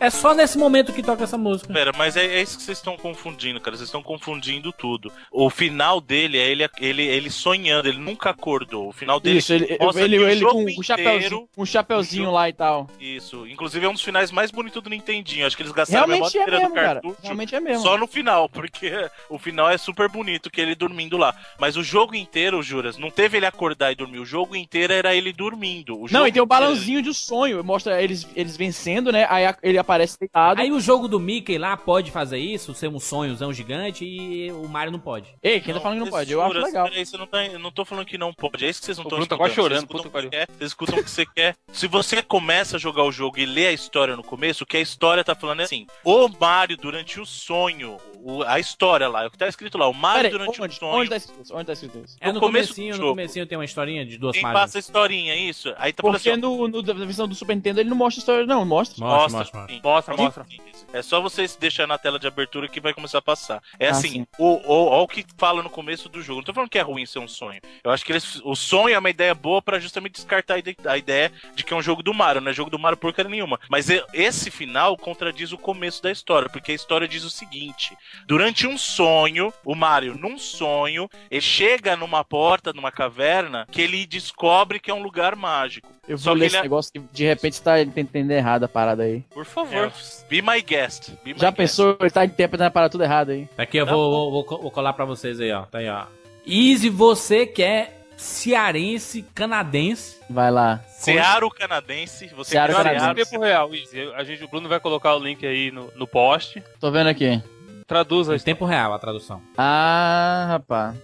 É só nesse momento que toca essa música. Pera, mas é, é isso que vocês estão confundindo, cara. Vocês estão confundindo tudo. O final dele é ele, ele, ele sonhando, ele nunca acordou. O final dele isso, ele, mostra ele, ele, ele com um chapéuzinho, um chapéuzinho lá e tal. Isso, Inclusive é um dos finais mais bonitos do Nintendinho. Acho que eles gastaram a Realmente é memória inteira mesmo, do cara. cartucho. Realmente é mesmo. Só no final, porque o final é super bonito, que ele dormindo lá. Mas o jogo inteiro, Juras, não teve ele acordar e dormir. O jogo inteiro era ele dormindo. O Não, e tem o balãozinho de sonho. Mostra eles, eles vencendo, né? Aí a- ele aparece deitado. Aí o jogo do Mickey lá pode fazer isso, ser um sonhozão gigante e o Mario não pode. Ei, quem tá falando que não pode? Eu acho Juras, legal. Peraí, você não tá, eu não tô falando que não pode. É isso que vocês não estão tá escutando. quase chorando, Vocês escutam puta o que que quer, Vocês escutam o que você quer. Se você começa a jogar o jogo e lê a história no começo, o que a história tá falando é assim: o Mario durante o sonho, o- a história lá, é o que tá escrito lá, o Mario Peraí, durante onde, o sonho. onde tá escrito isso? Onde tá escrito isso? É No no, começo do comecinho, no jogo. comecinho tem uma historinha de duas Quem páginas. passa a historinha, isso? Aí tá Porque assim, no, no, na versão do Super Nintendo ele não mostra história, não. Mostra. Mostra, mostra, mostra. sim. Mostra, Sim, mostra. É só vocês deixar na tela de abertura que vai começar a passar. É Ah, assim, sim. o, o, ó o que fala no começo do jogo. Não tô falando que é ruim ser um sonho. Eu acho que eles, o sonho é uma ideia boa pra justamente descartar a ide- a ideia de que é um jogo do Mario. Não é jogo do Mario porcaria nenhuma. Mas e- esse final contradiz o começo da história, porque a história diz o seguinte: durante um sonho, o Mario, num sonho, ele chega numa porta, numa caverna, que ele descobre que é um lugar mágico. Eu Só vou que ler ele esse é- negócio que de repente você tá entendendo errado a parada aí. Por favor, be my guest. Be my Já guest. pensou, ele tá interpretando a parada tudo errado aí. Aqui eu Tá vou, vou, vou vou colar pra vocês aí, ó. Tá aí, ó. Easy, você que é cearense, canadense. Vai lá. Searo canadense, você Searo quer canadense. Em tempo real, Easy. A gente, o Bruno vai colocar o link aí no, no post. Tô vendo aqui. Traduz Em tempo real a tradução. Ah, rapaz.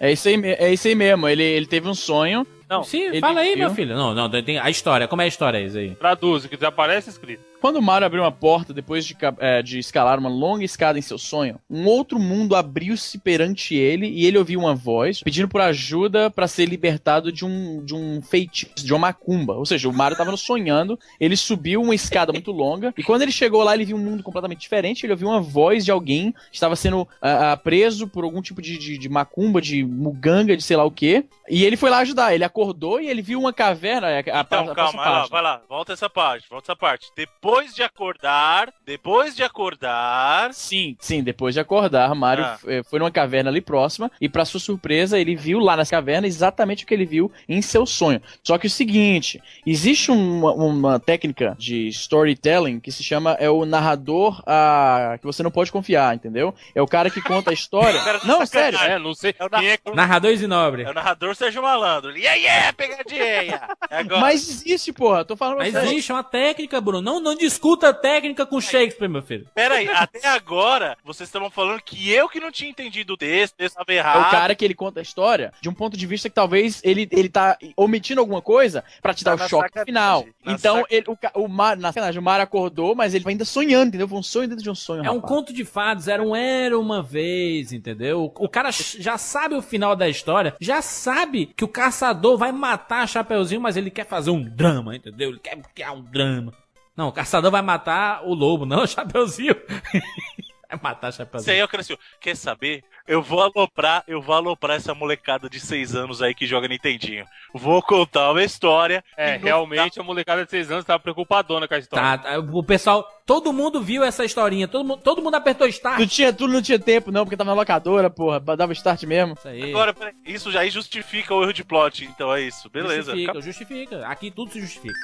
É isso aí, é isso aí mesmo. Ele, ele teve um sonho. Não, Sim, fala aí, viu. meu filho. Não, não, tem a história. Como é a história isso aí? Traduz, o que aparece escrito. Quando o Mario abriu uma porta depois de, é, de escalar uma longa escada em seu sonho, um outro mundo abriu-se perante ele e ele ouviu uma voz pedindo por ajuda para ser libertado de um, de um feitiço, de uma macumba. Ou seja, o Mario tava sonhando, ele subiu uma escada muito longa e quando ele chegou lá ele viu um mundo completamente diferente. Ele ouviu uma voz de alguém que estava sendo ah, preso por algum tipo de, de, de macumba, de muganga, de sei lá o que. E ele foi lá ajudar. Ele acordou e ele viu uma caverna. A, a, Então, a calma, vai lá, vai lá, volta essa parte, volta essa parte. Depois de acordar, depois de acordar, Sim, sim, depois de acordar, Mario Ah. eh, foi numa caverna ali próxima e pra sua surpresa, ele viu lá nessa caverna exatamente o que ele viu em seu sonho. Só que o seguinte, existe uma, uma técnica de storytelling que se chama é o narrador ah, que você não pode confiar, entendeu? É o cara que conta a história. Não, sacanagem. sério. É, não sei É o é que Narrador Isinobre. é o narrador Sérgio Malandro. Yeah, yeah, pegadinha! É agora. Mas existe, porra. Tô falando pra Mas você. existe uma técnica, Bruno. Não, não discuta técnica com Shakespeare, meu filho. Pera aí, até agora vocês estavam falando que eu que não tinha entendido o texto, eu estava É errado. o cara que ele conta a história de um ponto de vista que talvez ele, ele tá omitindo alguma coisa pra te Tá dar o choque sacanagem, final. na Então, sac- ele, o, o Mar, na sacanagem, o Mar acordou, mas ele ainda sonhando, entendeu? Foi um sonho dentro de um sonho, É um rapaz. conto de fadas, era um era uma vez, entendeu? O cara já sabe o final da história, já sabe que o caçador vai matar a Chapeuzinho, mas ele quer fazer um drama, entendeu? Ele quer criar um drama. Não, o caçador vai matar o lobo, não o Chapeuzinho. vai matar aí Chapeuzinho. eu cresci. Quer saber? Eu vou aloprar, eu vou aloprar essa molecada de 6 anos aí que joga Nintendinho. Vou contar uma história. É, realmente a molecada de 6 anos tava preocupadona com a história. Tá, tá, o pessoal, todo mundo viu essa historinha, todo mundo, todo mundo apertou start. Não tinha, tudo não tinha tempo, não, porque tava na locadora, porra. Dava start mesmo. Isso aí. Agora, peraí, isso já aí justifica o erro de plot, então é isso. Beleza. Justifica, justifica. Aqui tudo se justifica.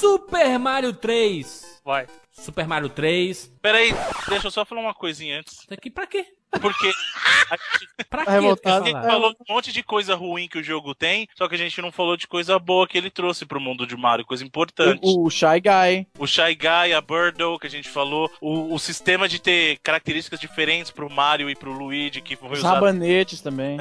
Super Mario 3. Vai. Super Mario 3. Peraí, deixa eu só falar uma coisinha antes. Isso aqui pra quê? Porque a gente, Pra Tá quê? a gente falar? falou um monte de coisa ruim que o jogo tem, só que a gente não falou de coisa boa que ele trouxe pro mundo de Mario, coisa importante. O, o Shy Guy. O Shy Guy, a Birdo, que a gente falou, o, o sistema de ter características diferentes pro Mario e pro Luigi, que foi Os usado rabanetes também.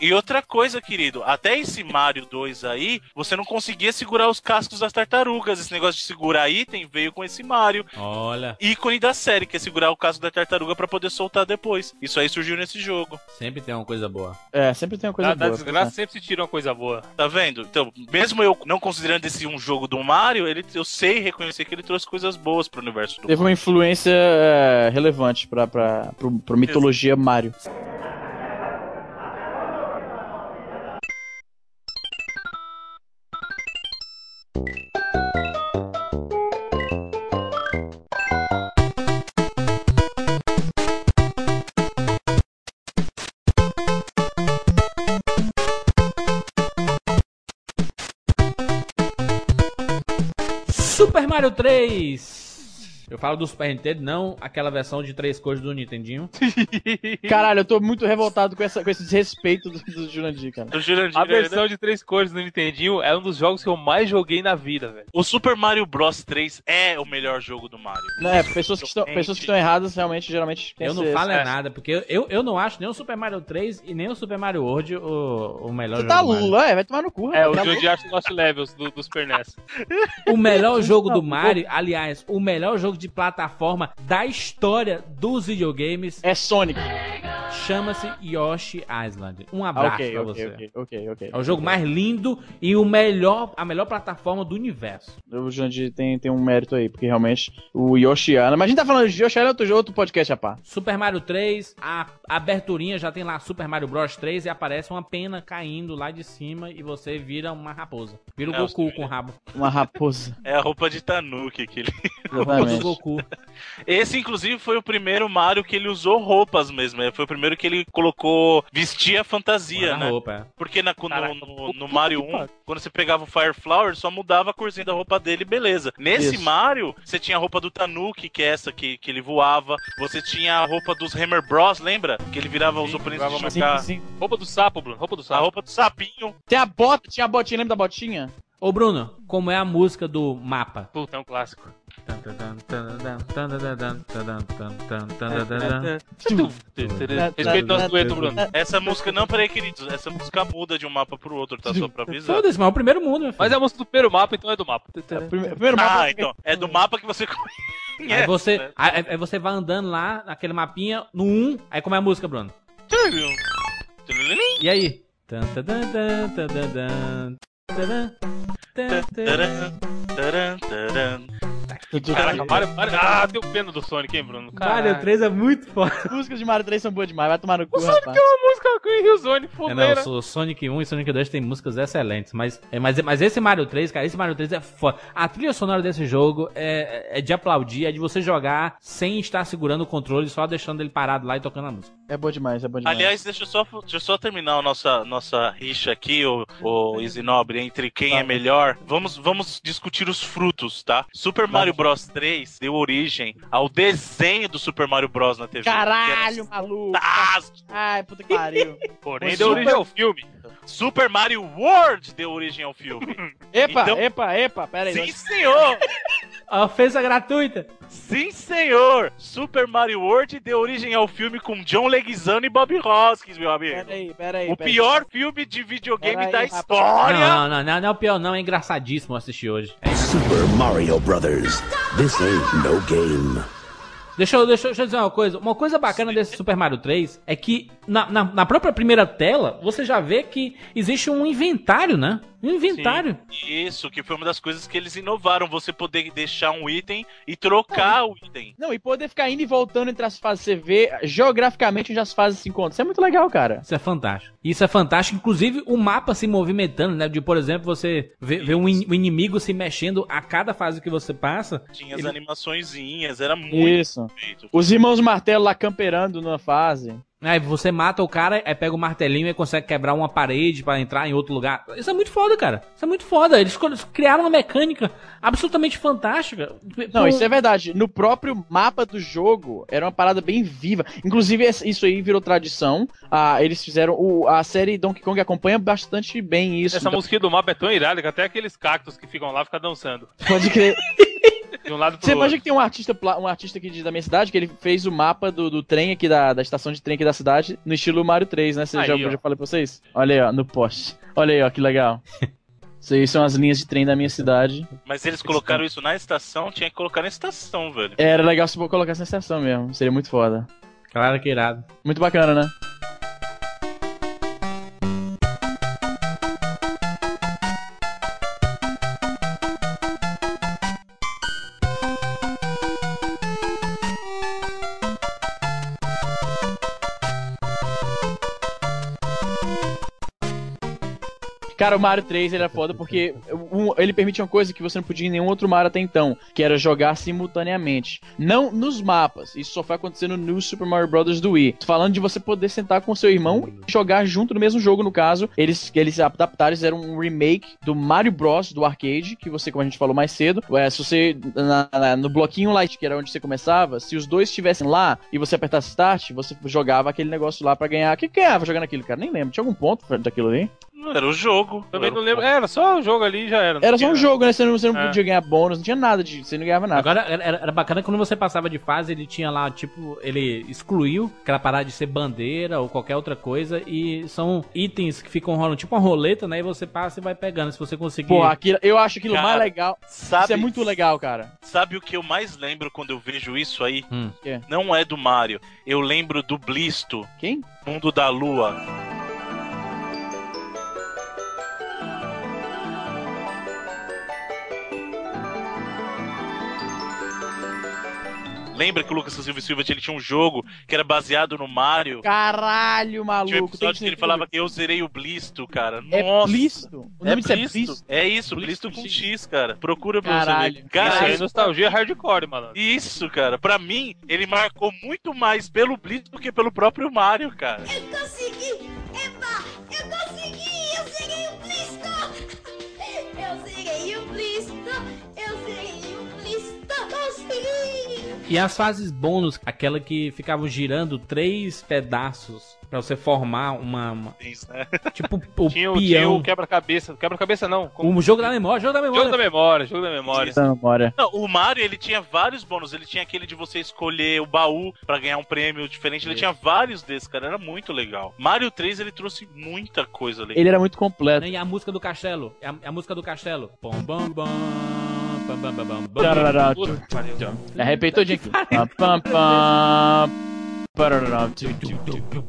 E outra coisa, querido, até esse Mario 2 aí, você não conseguia segurar os cascos das tartarugas. Esse negócio de segurar item veio com esse Mario. Olha, Ícone da série, que é segurar o casco da tartaruga pra poder soltar depois. Isso aí surgiu nesse jogo. sempre tem uma coisa boa. É, sempre tem uma coisa Da, da boa. desgraça sempre se tira uma coisa boa. Tá vendo? Então, mesmo eu não considerando esse um jogo do Mario, ele, eu sei reconhecer que ele trouxe coisas boas pro universo do Teve uma influência é, relevante pra, pra, pro, pro mitologia Mario. Super Mario 3. Eu falo do Super Nintendo, não aquela versão de três cores do Nintendinho. Caralho, eu tô muito revoltado com, essa, com esse desrespeito do, do Jurandir, cara. Do Jurandir, A né? versão de três cores do Nintendinho é um dos jogos que eu mais joguei na vida, velho. O Super Mario Bros 3 é o melhor jogo do Mario. Não, é, pessoas que, estão, pessoas que estão erradas realmente, geralmente. Eu não falo é é. nada, porque eu, eu, eu não acho nem o Super Mario 3 e nem o Super Mario World o, o melhor Você jogo tá do Mario. Lula, é, vai tomar no cu. É, o tá Jundi acha Lost Levels do, do Super NES. O melhor Tá jogo do. Mario, aliás, o melhor jogo de plataforma da história dos videogames É Sonic. chama-se Yoshi Island. Um Ah, abraço ok, pra ok, você. ok, ok, ok. É o jogo mais lindo e o melhor, a melhor plataforma do universo. O Jurandir tem, tem um mérito aí, porque realmente o Yoshi Island. Mas a gente tá falando de Yoshi Island outro, outro podcast, rapaz. Super Mario 3, a aberturinha já tem lá Super Mario Bros 3 e aparece uma pena caindo lá de cima e você vira uma raposa. Vira o É, Goku com o rabo. Uma raposa. É a roupa de Tanuki aquele. O do Exatamente. Goku. Esse, inclusive, foi o primeiro Mario que ele usou roupas mesmo. é, Foi o primeiro que ele colocou. vestia fantasia, na né? roupa, é. Porque na- no, Caraca, no- no Mario que 1, pariu. quando você pegava o Fire Flower, só mudava a corzinha da roupa dele, beleza. Nesse Isso. Mario, você tinha a roupa do Tanuki, que é essa que, que ele voava. Você tinha a roupa dos Hammer Bros, lembra? Que ele virava os oponentes de jogar. Sim, sim. Roupa do sapo, Bruno. Roupa do A sapo. roupa do sapinho. Tem a bota, tinha a botinha, lembra da botinha? Ô Bruno, como é a música do mapa? Puta, é um clássico. Respeita nosso dueto, Bruno. Essa música, não, peraí, queridos. Essa música muda de um mapa pro outro, tá? Só pra avisar. Foda-se, mas é o primeiro mundo, meu filho. Mas é a música do primeiro mapa, então é do mapa. Primeiro, primeiro mapa. Ah, então. É do mapa que você conhece. Aí você, né? aí, aí você vai andando lá, naquele mapinha, no 1, aí como é a música, Bruno? E aí? Caraca, Mario, Mario... Ah, deu pena do Sonic, hein, Bruno? Mario 3 é muito foda. As músicas de Mario 3 são boas demais, vai tomar no cu, O Sonic rapaz. é uma música com o Rio Zone, É, fodeira. não, o Sonic 1 e Sonic 2 tem músicas excelentes, mas, é, mas, mas esse Mario 3, cara, esse Mario 3 é foda. A trilha sonora desse jogo é, é de aplaudir, é de você jogar sem estar segurando o controle, só deixando ele parado lá e tocando a música. É bom demais, é bom demais. Aliás, deixa eu só, deixa eu só terminar a nossa, nossa rixa aqui, o, o Easy Nobre, entre quem é melhor. Vamos, vamos discutir os frutos, tá? Super Mario Bros 3 deu origem ao desenho do Super Mario Bros na TV. Caralho, maluco. Fantástico! Ai, puta que pariu. Porém, deu origem ao filme. Super Mario World deu origem ao filme. Epa, Então- epa, epa, pera aí. Sim, senhor! A ofensa gratuita. Sim, senhor! Super Mario World deu origem ao filme com John Leguizamo e Bob Hoskins, meu amigo. Pera aí, pera aí. O pera aí. pior filme de videogame aí, da história. Não, não, não, não é o pior, não. É engraçadíssimo assistir hoje. Super Mario Brothers. This ain't no game. Deixa eu, deixa, eu- deixa eu dizer uma coisa. Uma coisa bacana desse Super Mario 3 é que na, na, na própria primeira tela você já vê que existe um inventário, né? Um inventário. Isso, que foi uma das coisas que eles inovaram, você poder deixar um item e trocar o item. Não, e poder ficar indo e voltando entre as fases, você vê geograficamente onde as fases se encontram. Isso é muito legal, cara. Isso é fantástico. Isso é fantástico. Inclusive, o mapa se movimentando, né? De, por exemplo, você ver, ver um, in- um inimigo se mexendo a cada fase que você passa. Tinha as Ele- animaçõezinhas, era muito Isso. Os irmãos Martelo lá camperando numa fase. Aí você mata o cara, aí pega o martelinho e consegue quebrar uma parede pra entrar em outro lugar. Isso é muito foda, cara. Isso é muito foda. Eles criaram uma mecânica absolutamente fantástica. Não, Com- isso é verdade. No próprio mapa do jogo, era uma parada bem viva. Inclusive, isso aí virou tradição. Ah, eles fizeram. O, a série Donkey Kong acompanha bastante bem isso. Essa Então, musiquinha do mapa é tão irada que até aqueles cactos que ficam lá ficam dançando. Pode crer. De um lado pro Você outro. imagina que tem um artista, um artista aqui da minha cidade que ele fez o mapa do, do trem aqui, da, da estação de trem aqui da cidade, no estilo Mario 3, né? Você Aí, já, ó. já falei pra vocês? Olha aí, ó, no poste. Olha aí, ó, que legal. Isso aí são as linhas de trem da minha cidade. Mas eles colocaram isso na estação, tinha que colocar na estação, velho. Era legal se colocasse na estação mesmo. Seria muito foda. Claro que irado. Muito bacana, né? Cara, o Mario 3 ele era foda porque um- ele permitia uma coisa que você não podia em nenhum outro Mario até então, que era jogar simultaneamente. Não nos mapas, isso só foi acontecendo no Super Mario Bros. do Wii. Tô falando de você poder sentar com seu irmão e jogar junto no mesmo jogo, no caso. Eles, eles adaptaram, fizeram um remake do Mario Bros. do arcade, que você, como a gente falou mais cedo, é, se você, na- na- no bloquinho light, que era onde você começava, se os dois estivessem lá e você apertasse start, você jogava aquele negócio lá pra ganhar. O que que ganhava jogando aquilo, cara? Nem lembro. Tinha algum ponto daquilo ali? Não era o jogo. Também não lembro. Era só o jogo ali e já era. Era só um jogo, né? Você não, você não É. podia ganhar bônus, não tinha nada de. Você não ganhava nada. Agora, era, era bacana quando você passava de fase, ele tinha lá, tipo, ele excluiu aquela parada de ser bandeira ou qualquer outra coisa, e são itens que ficam rolando, tipo uma roleta, né? E você passa e vai pegando, se você conseguir. Porra, aquilo, eu acho aquilo Cara, mais legal. Sabe, Isso é muito legal, cara. Sabe o que eu mais lembro quando eu vejo isso aí? Hum. Não é do Mario. Eu lembro do Blisto, Quem? Mundo da Lua. Lembra que o Lucas Silva Silva ele tinha um jogo que era baseado no Mario? Caralho, Tinha um maluco. tem episódio que ele falava que eu zerei o Blisto, cara. É Nossa. Blisto? O É nome é Blisto. Blisto? É isso, Blisto Blisto, com X, cara. Procura pra Caralho. você ver. Isso Cara, aí é isso, nostalgia hardcore, mano. isso, cara. Pra mim, ele marcou muito mais pelo Blisto do que pelo próprio Mario, cara. Consegui! Eba! Eu consegui! Eu serei o Blisto! Eu serei o Blisto! Consegui! E as fases bônus, aquela que ficavam girando três pedaços pra você formar uma. uma- Isso, né? tipo, o Tinha, o- tinha peão. o quebra-cabeça. Quebra-cabeça não. Como... O jogo da memória, jogo da memória. Jogo da memória, jogo da memória. Essa memória. Não, o Mario, ele tinha vários bônus. Ele tinha aquele de você escolher o baú pra ganhar um prêmio diferente. Ele tinha vários desses, cara. Era muito legal. Mario 3, ele trouxe muita coisa legal. Ele era muito completo. E a música do castelo. É a, a música do castelo. Bom, bom, bom. Pariu. Arrepei todinho aqui.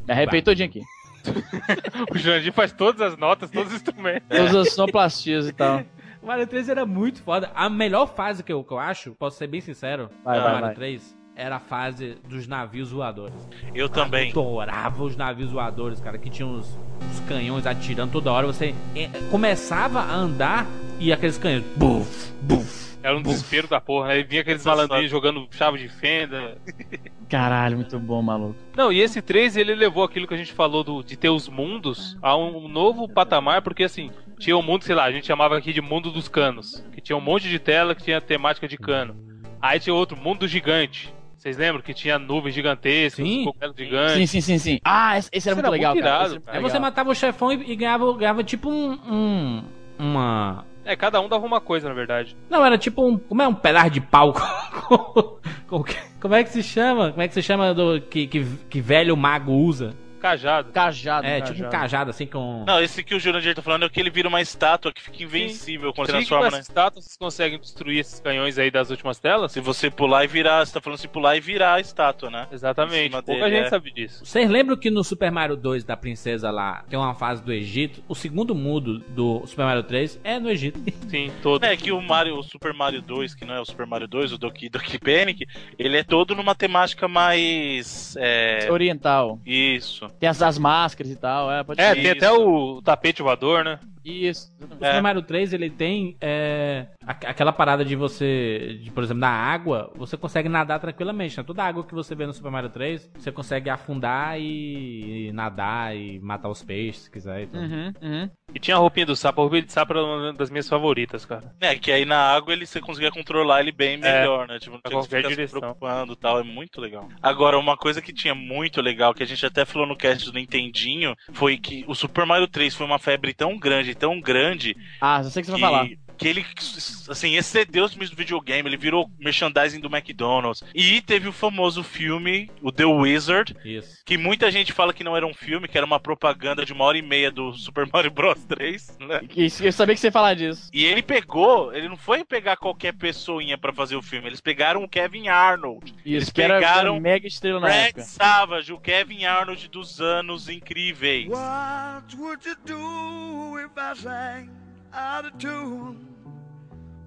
Arrepei todinho aqui. O Jandir faz todas as notas, todos os instrumentos. Todas as sonoplastias e tal. O Mario 3 era muito foda. A melhor fase que eu, que eu acho, posso ser bem sincero, Vai, do vai, Mario vai. 3, era a fase dos navios voadores. Eu também. Eu adorava os navios voadores, cara, que tinham os, os canhões atirando toda hora. Você eh, começava a andar e aqueles canhões. Buf, buf. Era um desespero da porra, né? E vinha aqueles malandrinhos jogando chave de fenda. Caralho, muito bom, maluco. Não, e esse 3 ele levou aquilo que a gente falou do, de ter os mundos a um novo patamar, porque assim, tinha um mundo, sei lá, a gente chamava aqui de mundo dos canos, que tinha um monte de tela que tinha temática de cano. Aí tinha outro, mundo gigante. Vocês lembram que tinha nuvens gigantescas, Sim. cogumelos gigantes? Sim, sim, sim, sim. Ah, esse, esse era Isso muito era legal, muito cara. irado. Era Aí você matava o chefão e, e ganhava, ganhava tipo um, um-. É, cada um dava uma coisa, na verdade. Não, era tipo um. Como é um pedaço de pau? com- com- como é que se chama? Como é que se chama do que, que, que velho mago usa? Cajado. Cajado. É, tipo um cajado assim com. Não, esse que o Jurandir tá falando é que ele vira uma estátua que fica invencível quando Sim, com transforma, né? estátua vocês conseguem destruir esses canhões aí das últimas telas? Se você pular e virar, você tá falando se pular e virar a estátua, né? Exatamente. Pouca dele, gente é. sabe disso. Vocês lembram que no Super Mario 2 da princesa lá tem uma fase do Egito? O segundo mundo do Super Mario 3 é no Egito. Sim, todo. É que o Mario, o Super Mario 2, que não é o Super Mario 2, o Doki Doki Panic, ele é todo numa temática mais. É. Oriental. Isso. Tem as, as máscaras e tal, é, pode É, tem até o tapete voador, né? Isso. O exatamente. É. Super Mario 3 ele tem é, aqu- aquela parada de você, de, por exemplo, na água, você consegue nadar tranquilamente. Né? Toda a água que você vê no Super Mario 3, você consegue afundar e, e nadar e matar os peixes, se quiser. Então. Uhum, uhum. E tinha a roupinha do sapo. A roupinha de sapo era uma das minhas favoritas, cara. É, que aí na água ele você conseguia controlar ele bem melhor, né? Tipo, não tinha que ficar se direção. preocupando e tal, é muito legal. Agora, uma coisa que tinha muito legal, que a gente até falou no cast do Nintendinho, foi que o Super Mario 3 foi uma febre tão grande, tão grande, Ah, eu sei o que você vai falar. Que ele, assim, excedeu os filmes do videogame, ele virou merchandising do McDonald's. E teve o famoso filme, o The Wizard, Isso. que muita gente fala que não era um filme, que era uma propaganda de uma hora e meia do Super Mario Bros 3, né? Isso, Eu sabia que você ia falar disso. E ele pegou, ele não foi pegar qualquer pessoinha pra fazer o filme, eles pegaram o Kevin Arnold, Eles Isso, era, pegaram era mega estrela na Red época. Savage, o Kevin Arnold dos anos incríveis. What would you do if I sang out of tune?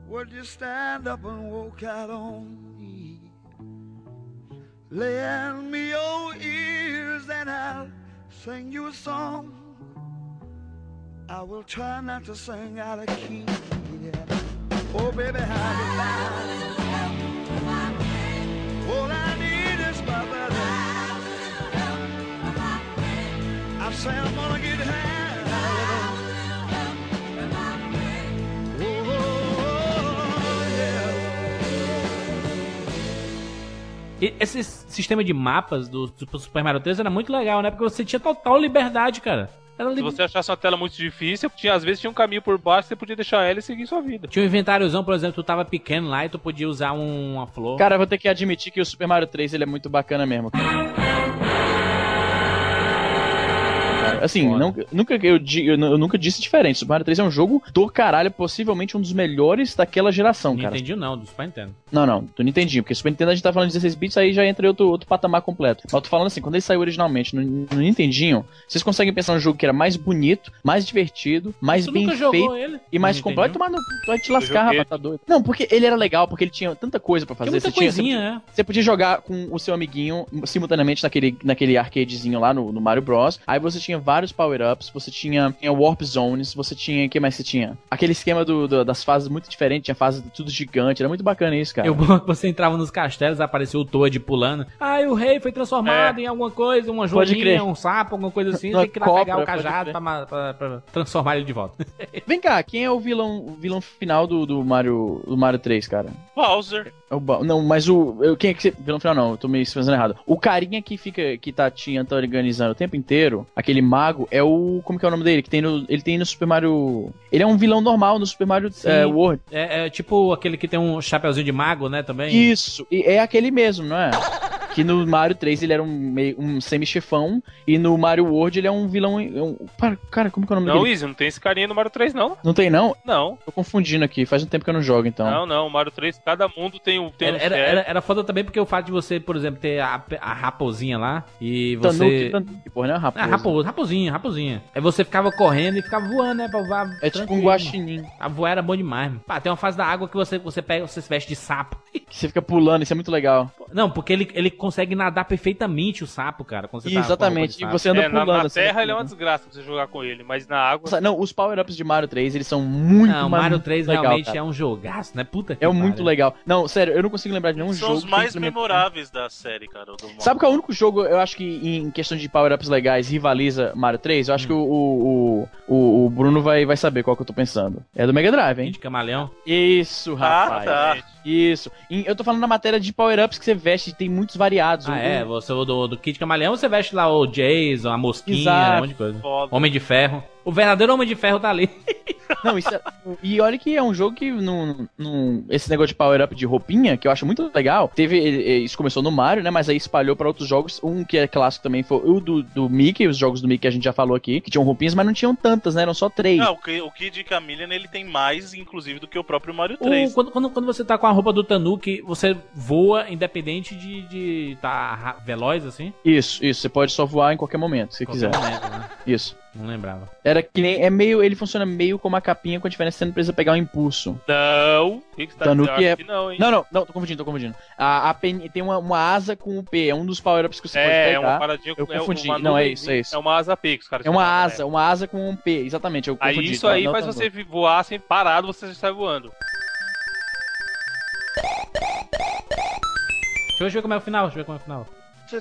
Would you stand up and walk out on me? Lend me your ears and I'll sing you a song. I will try not to sing out of key. Yeah. Oh, baby, how you like? All I need is my brother. I say I'm gonna get esse sistema de mapas do, Super Mario 3 era muito legal, né? Porque você tinha total liberdade, cara. Era Se li- você achasse uma tela muito difícil, tinha, às vezes tinha um caminho por baixo, você podia deixar ela e seguir sua vida. Tinha um inventáriozão, por exemplo, tu tava pequeno lá e tu podia usar um- uma flor. Cara, eu vou ter que admitir que o Super Mario 3 ele é muito bacana mesmo. Cara. Cara, Assim, Foda. não- nunca, eu, eu, eu nunca disse diferente. Super Mario 3 é um jogo do caralho, possivelmente um dos melhores daquela geração, cara. Nintendo não, do Super Nintendo. Não, não, do Nintendinho, porque Super Nintendo a gente tá falando de 16 bits, aí já entra outro, outro patamar completo. Mas eu tô falando assim, quando ele saiu originalmente no, no Nintendinho, vocês conseguem pensar um jogo que era mais bonito, mais divertido, mais tu bem nunca jogou feito ele? e mais no completo. Mas não, vai te lascar, rapaz, tá doido. Não, porque ele era legal, porque ele tinha tanta coisa pra fazer. Tinha muita você, tinha, você, coisinha, podia, né? você podia jogar com o seu amiguinho simultaneamente naquele, naquele arcadezinho lá no, no Mario Bros. Aí você tinha vários power-ups, você tinha, tinha warp zones, você tinha. O que mais você tinha? Aquele esquema do, do- das fases muito diferente, tinha fases tudo gigante, era muito bacana isso, cara. Eu bom que você entrava nos castelos, apareceu o Toad pulando. Ah, e o rei foi transformado em alguma coisa, uma joguinha, um sapo, alguma coisa assim. Uma tem que ir lá cobra, pegar o cajado pra, pra- pra transformar ele de volta. Vem cá, quem é o vilão, o vilão final do, do Mario do Mario 3, cara? Bowser. É o Ba- não, mas o. eu- Quem é que você. Vilão final não, eu tô me fazendo errado. O carinha que fica. que tá te organizando o tempo inteiro, aquele mago, é o. Como que é o nome dele? Que tem no. Ele tem no Super Mario. Ele é um vilão normal no Super Mario é, World. É, é tipo aquele que tem um chapeuzinho de mago, né, também. Isso, e é aquele mesmo, não é? Que no Mario 3 ele era um, meio, um semi-chefão, e no Mario World ele é um vilão. Um, para- cara, como que é o nome Não, dele? Easy, não tem esse carinha no Mario 3, não. Não tem, não? Não, Tô confundindo aqui, faz um tempo que eu não jogo, então. não, não. O Mario 3, cada mundo tem um. Tem Era, um era, chefe. era, era foda também porque o fato de você, por exemplo, ter a, a raposinha lá e Tanuki, você. Tanuki, porra, não é Ah, raposa. raposa, raposinha, raposinha. Aí você ficava correndo e ficava voando, né? Pra voar. É tipo um tranquilo. guaxinim. A voar era bom demais. Pá, tem uma fase da água que você, você pega, você se veste de sapo. Que você fica pulando, isso é muito legal. Não, porque ele, ele consegue nadar perfeitamente o sapo, cara. quando você tá Exatamente. de E você anda É, na, pulando. na assim, terra né? ele é uma desgraça pra você jogar com ele, mas na água. Não, os power-ups de Mario 3, eles são muito Não, Mario muito 3 legal, realmente cara. é um jogaço, né? Puta que É um muito legal. Não, sério, eu não consigo lembrar de nenhum São jogo. os que mais memoráveis da série, cara. Sabe qual é o único jogo, eu acho que em questão de power-ups legais rivaliza Mario 3? Eu acho que o, o, o, o Bruno vai, vai saber qual que eu tô pensando. É do Mega Drive, hein? De camaleão. Isso, Ah, rapaz. tá. Isso. Em- eu tô falando na matéria de power-ups que você veste, tem muitos variados. Ah, é. Você, do, do Kid Camaleão, você veste lá o Jason, a mosquinha, Exato. um monte de coisa. Foda. Homem de Ferro. O verdadeiro Homem de Ferro tá ali. Não, isso é- E olha que é um jogo que não, não- esse negócio de power-up de roupinha, que eu acho muito legal. Teve. Isso começou no Mario, né? Mas aí espalhou pra outros jogos. Um que é clássico também foi o do, do Mickey, os jogos do Mickey que a gente já falou aqui, que tinham roupinhas, mas não tinham tantas, né? Eram só três. Não, o Ki- o Kid Chameleon ele tem mais, inclusive, do que o próprio Mario O- 3. quando, quando, quando você tá com a roupa do Tanuki, você voa independente de de tá veloz, assim? Isso, isso. Você pode só voar em qualquer momento, se Qualquer quiser. momento, né? Isso. Não lembrava. Era que nem. É meio. Ele funciona meio como a capinha, com a diferença que você não precisa pegar o impulso. Não. O que, que você tá Tanuki é- não, hein? Não, não, não, tô confundindo, tô confundindo. A, a pen- tem uma, uma asa com o P, é um dos power-ups que você É, pode é pegar. uma paradinha Eu é confundi. uma Não, é isso, é isso. É uma asa P que os caras É uma chamavam, asa, uma asa com um P, exatamente. Eu Aí confundi, isso não- aí não faz você voar sem parado, você já sai voando. Deixa eu ver como é o final, deixa eu ver como é o final.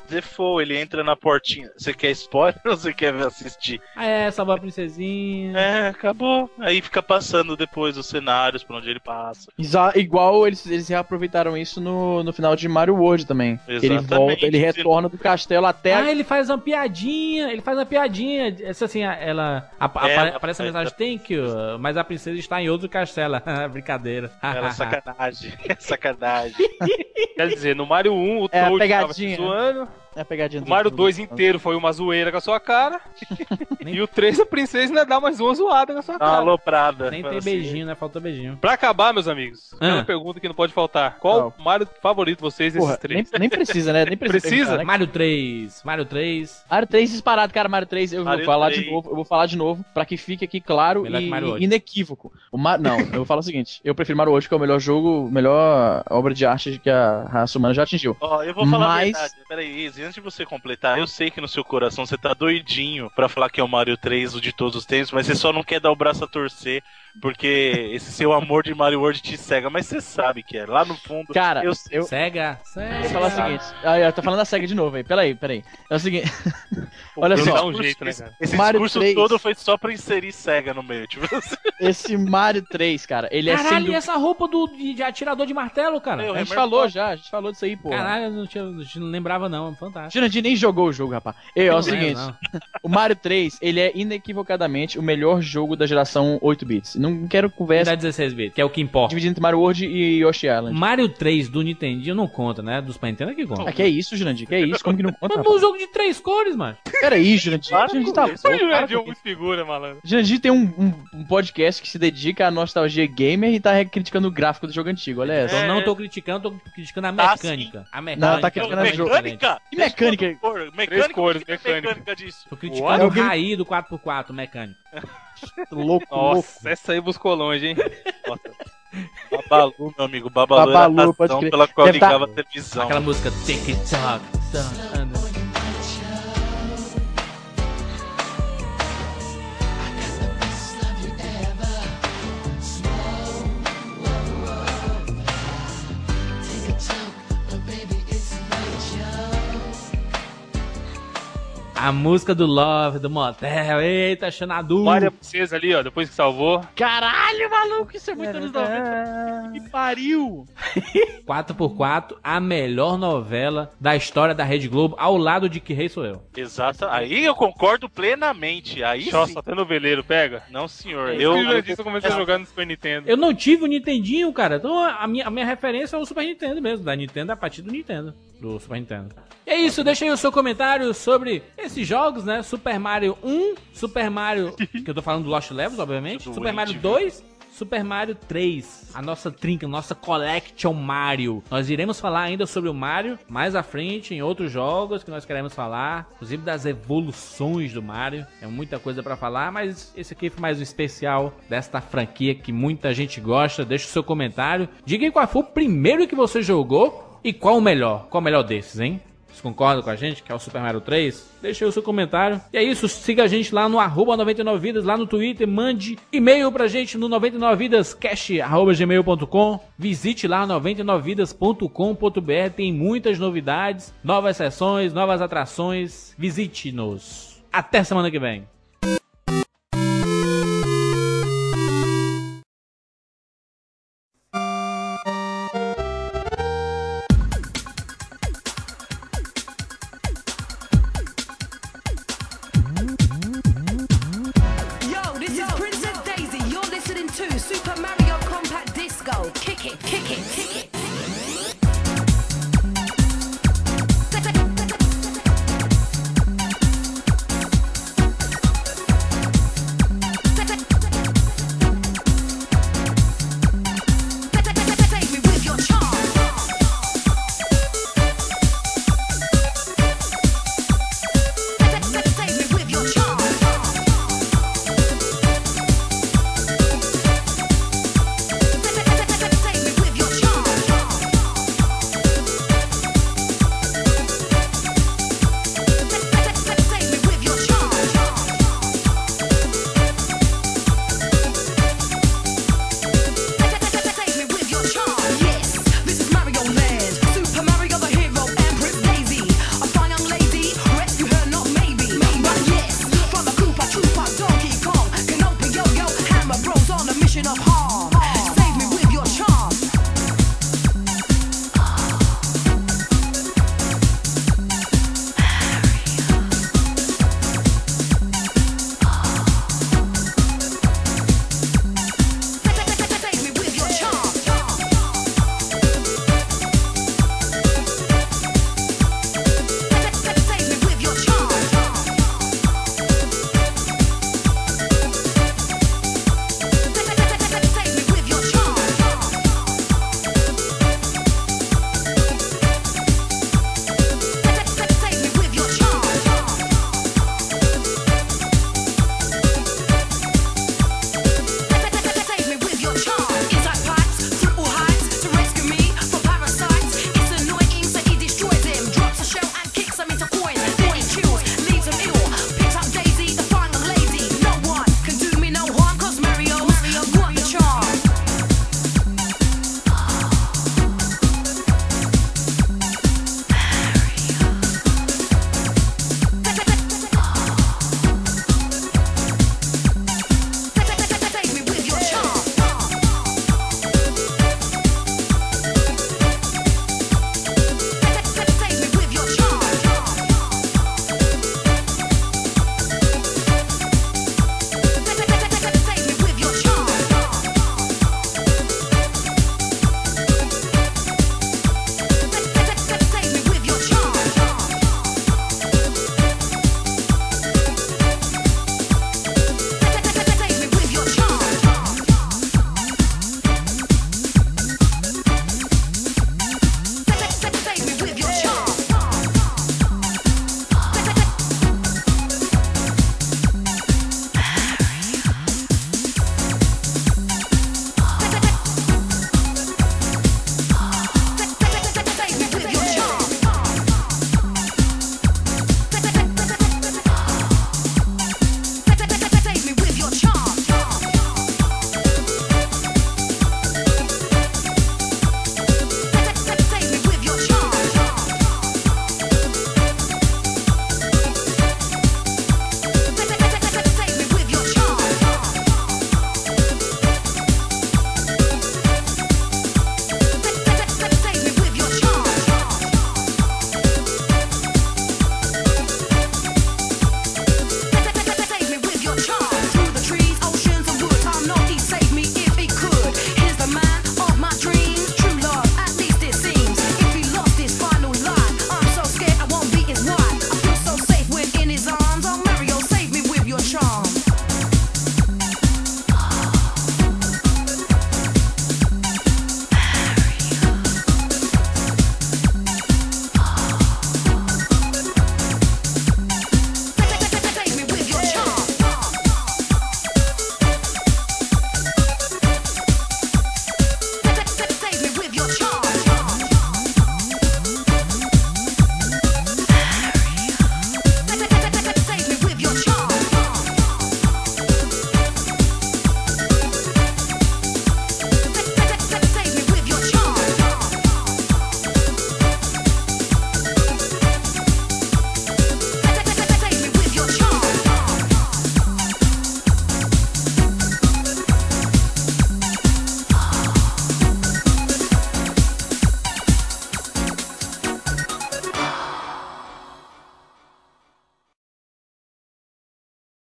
Default, ele entra na portinha. Você quer spoiler ou você quer assistir? Ah, é, salvar a princesinha. É, acabou. Aí fica passando depois os cenários por onde ele passa. Exa- igual eles, eles reaproveitaram isso no, no final de Mario World também. Ele Exatamente. volta, ele retorna do castelo até. Ah, ele faz uma piadinha, ele faz uma piadinha. Essa assim, a- ela. a- apare- Ela aparece a mensagem thank you, mas a princesa está em outro castelo. Brincadeira. Era sacanagem. sacanagem. Quer dizer, no Mario 1 o É a Toad tava se pegadinha. É a pegadinha o do- Mario do- 2 inteiro foi uma zoeira com a sua cara, e o 3 a princesa ainda dá mais uma zoada com a sua uma cara. aloprada. Nem tem assim, beijinho, né? Faltou beijinho. Pra acabar, meus amigos, Ah. pergunta que não pode faltar. Qual o Mario favorito de vocês desses Porra, três? nem, nem precisa, né? Nem precisa. Precisa? né? Mario 3. Mario 3. Mario 3 disparado, cara. Mario 3, eu Mario vou falar 3. de novo. Eu vou falar de novo pra que fique aqui claro Melhor que e, inequívoco. O Mar... Não, eu vou falar o seguinte: eu prefiro Mario hoje, que é o melhor jogo, melhor obra de arte que a raça humana já atingiu. Ó, eu vou falar Mas- a verdade. Peraí, Izzy, antes de você completar, eu sei que no seu coração você tá doidinho pra falar que é o Mario 3, o de todos os tempos, mas você só não quer dar o braço a torcer, porque esse seu amor de Mario World te cega, mas você sabe que é. Lá no fundo, Cara, eu eu-. Sega. Vou falar o seguinte. Ah, tá falando da SEGA de novo aí. Peraí, peraí. É o seguinte. Olha só. dá um jeito, né, cara? Esse Mario discurso 3. todo foi só pra inserir cega no meio. Tipo, Esse Mario 3, cara, ele é sem Caralho, e essa roupa do, de, de atirador de martelo, cara? Meu, A gente falou já, a gente falou disso aí, pô. Caralho, eu não, tinha, não lembrava não. Fantástico. Jurandir nem jogou o jogo, rapaz. E, ó, é o seguinte, não. o Mario 3, ele é inequivocadamente o melhor jogo da geração 8 bits. Não quero conversa 16 bits, que é o que importa. dividindo entre Mario World e Yoshi Island. Mario 3 do Nintendinho não conta, né? Dos Super Nintendo é que conta. Ah, que é isso, Jurandir? Que é isso? Como que não conta, Mas rapaz? um jogo de três cores, mano. Peraí, Jurandir. Para Jurandir tá louco. Jurandir é muito figura, malandro. Jurandir tem um, um- um podcast que se dedica à nostalgia gamer e tá criticando o gráfico do jogo antigo, olha essa. Então É. não tô criticando, tô criticando a Tá, mecânica. A mecânica. Não, tá é criticando a mecânica? Que mecânica? Três cores, Três Mecânica? é mecânica. mecânica disso. Tô criticando Alguém- o Raí do 4x4, mecânico. Louco, louco. Nossa, essa aí buscou longe, hein? Nossa. Babalu, meu amigo. Babalu, Babalu, era a razão pela qual Deve tá- ligava a televisão. Aquela música TikTok. anda. A música do Love, do Motel. Eita, Xanadu. Maria Princesa ali, ó, depois que salvou. Caralho, maluco, isso é muito anos 90. Que pariu. 4x4, a melhor novela da história da Rede Globo, ao lado de Que Rei Sou Eu. Exato. Aí eu concordo plenamente. Aí sim. até noveleiro, pega. Não, senhor. Eu, Eu, eu, eu comecei a jogar no Super Nintendo. Eu não tive o Nintendinho, cara. Então a minha, a minha referência é o Super Nintendo mesmo. Da Nintendo a partir do Nintendo. Do Super Nintendo. E é isso, deixa aí o seu comentário sobre esses jogos, né? Super Mario 1, Super Mario. que eu tô falando do Lost Levels, obviamente. Super Mario Wii, 2. Super Mario 3, a nossa trinca, nossa Collection Mario. Nós iremos falar ainda sobre o Mario mais à frente em outros jogos que nós queremos falar, inclusive das evoluções do Mario. É muita coisa pra falar, mas esse aqui foi mais um especial desta franquia que muita gente gosta. Deixa o seu comentário. Diga aí qual foi o primeiro que você jogou e qual o melhor. Qual o melhor desses, hein? Vocês concordam com a gente, que é o Super Mario 3? Deixa aí o seu comentário. E é isso, siga a gente lá no arroba 99vidas, lá no Twitter, mande e-mail pra gente no 99vidascast.gmail.com Visite lá 99vidas.com.br, tem muitas novidades, novas sessões, novas atrações. Visite-nos. Até semana que vem.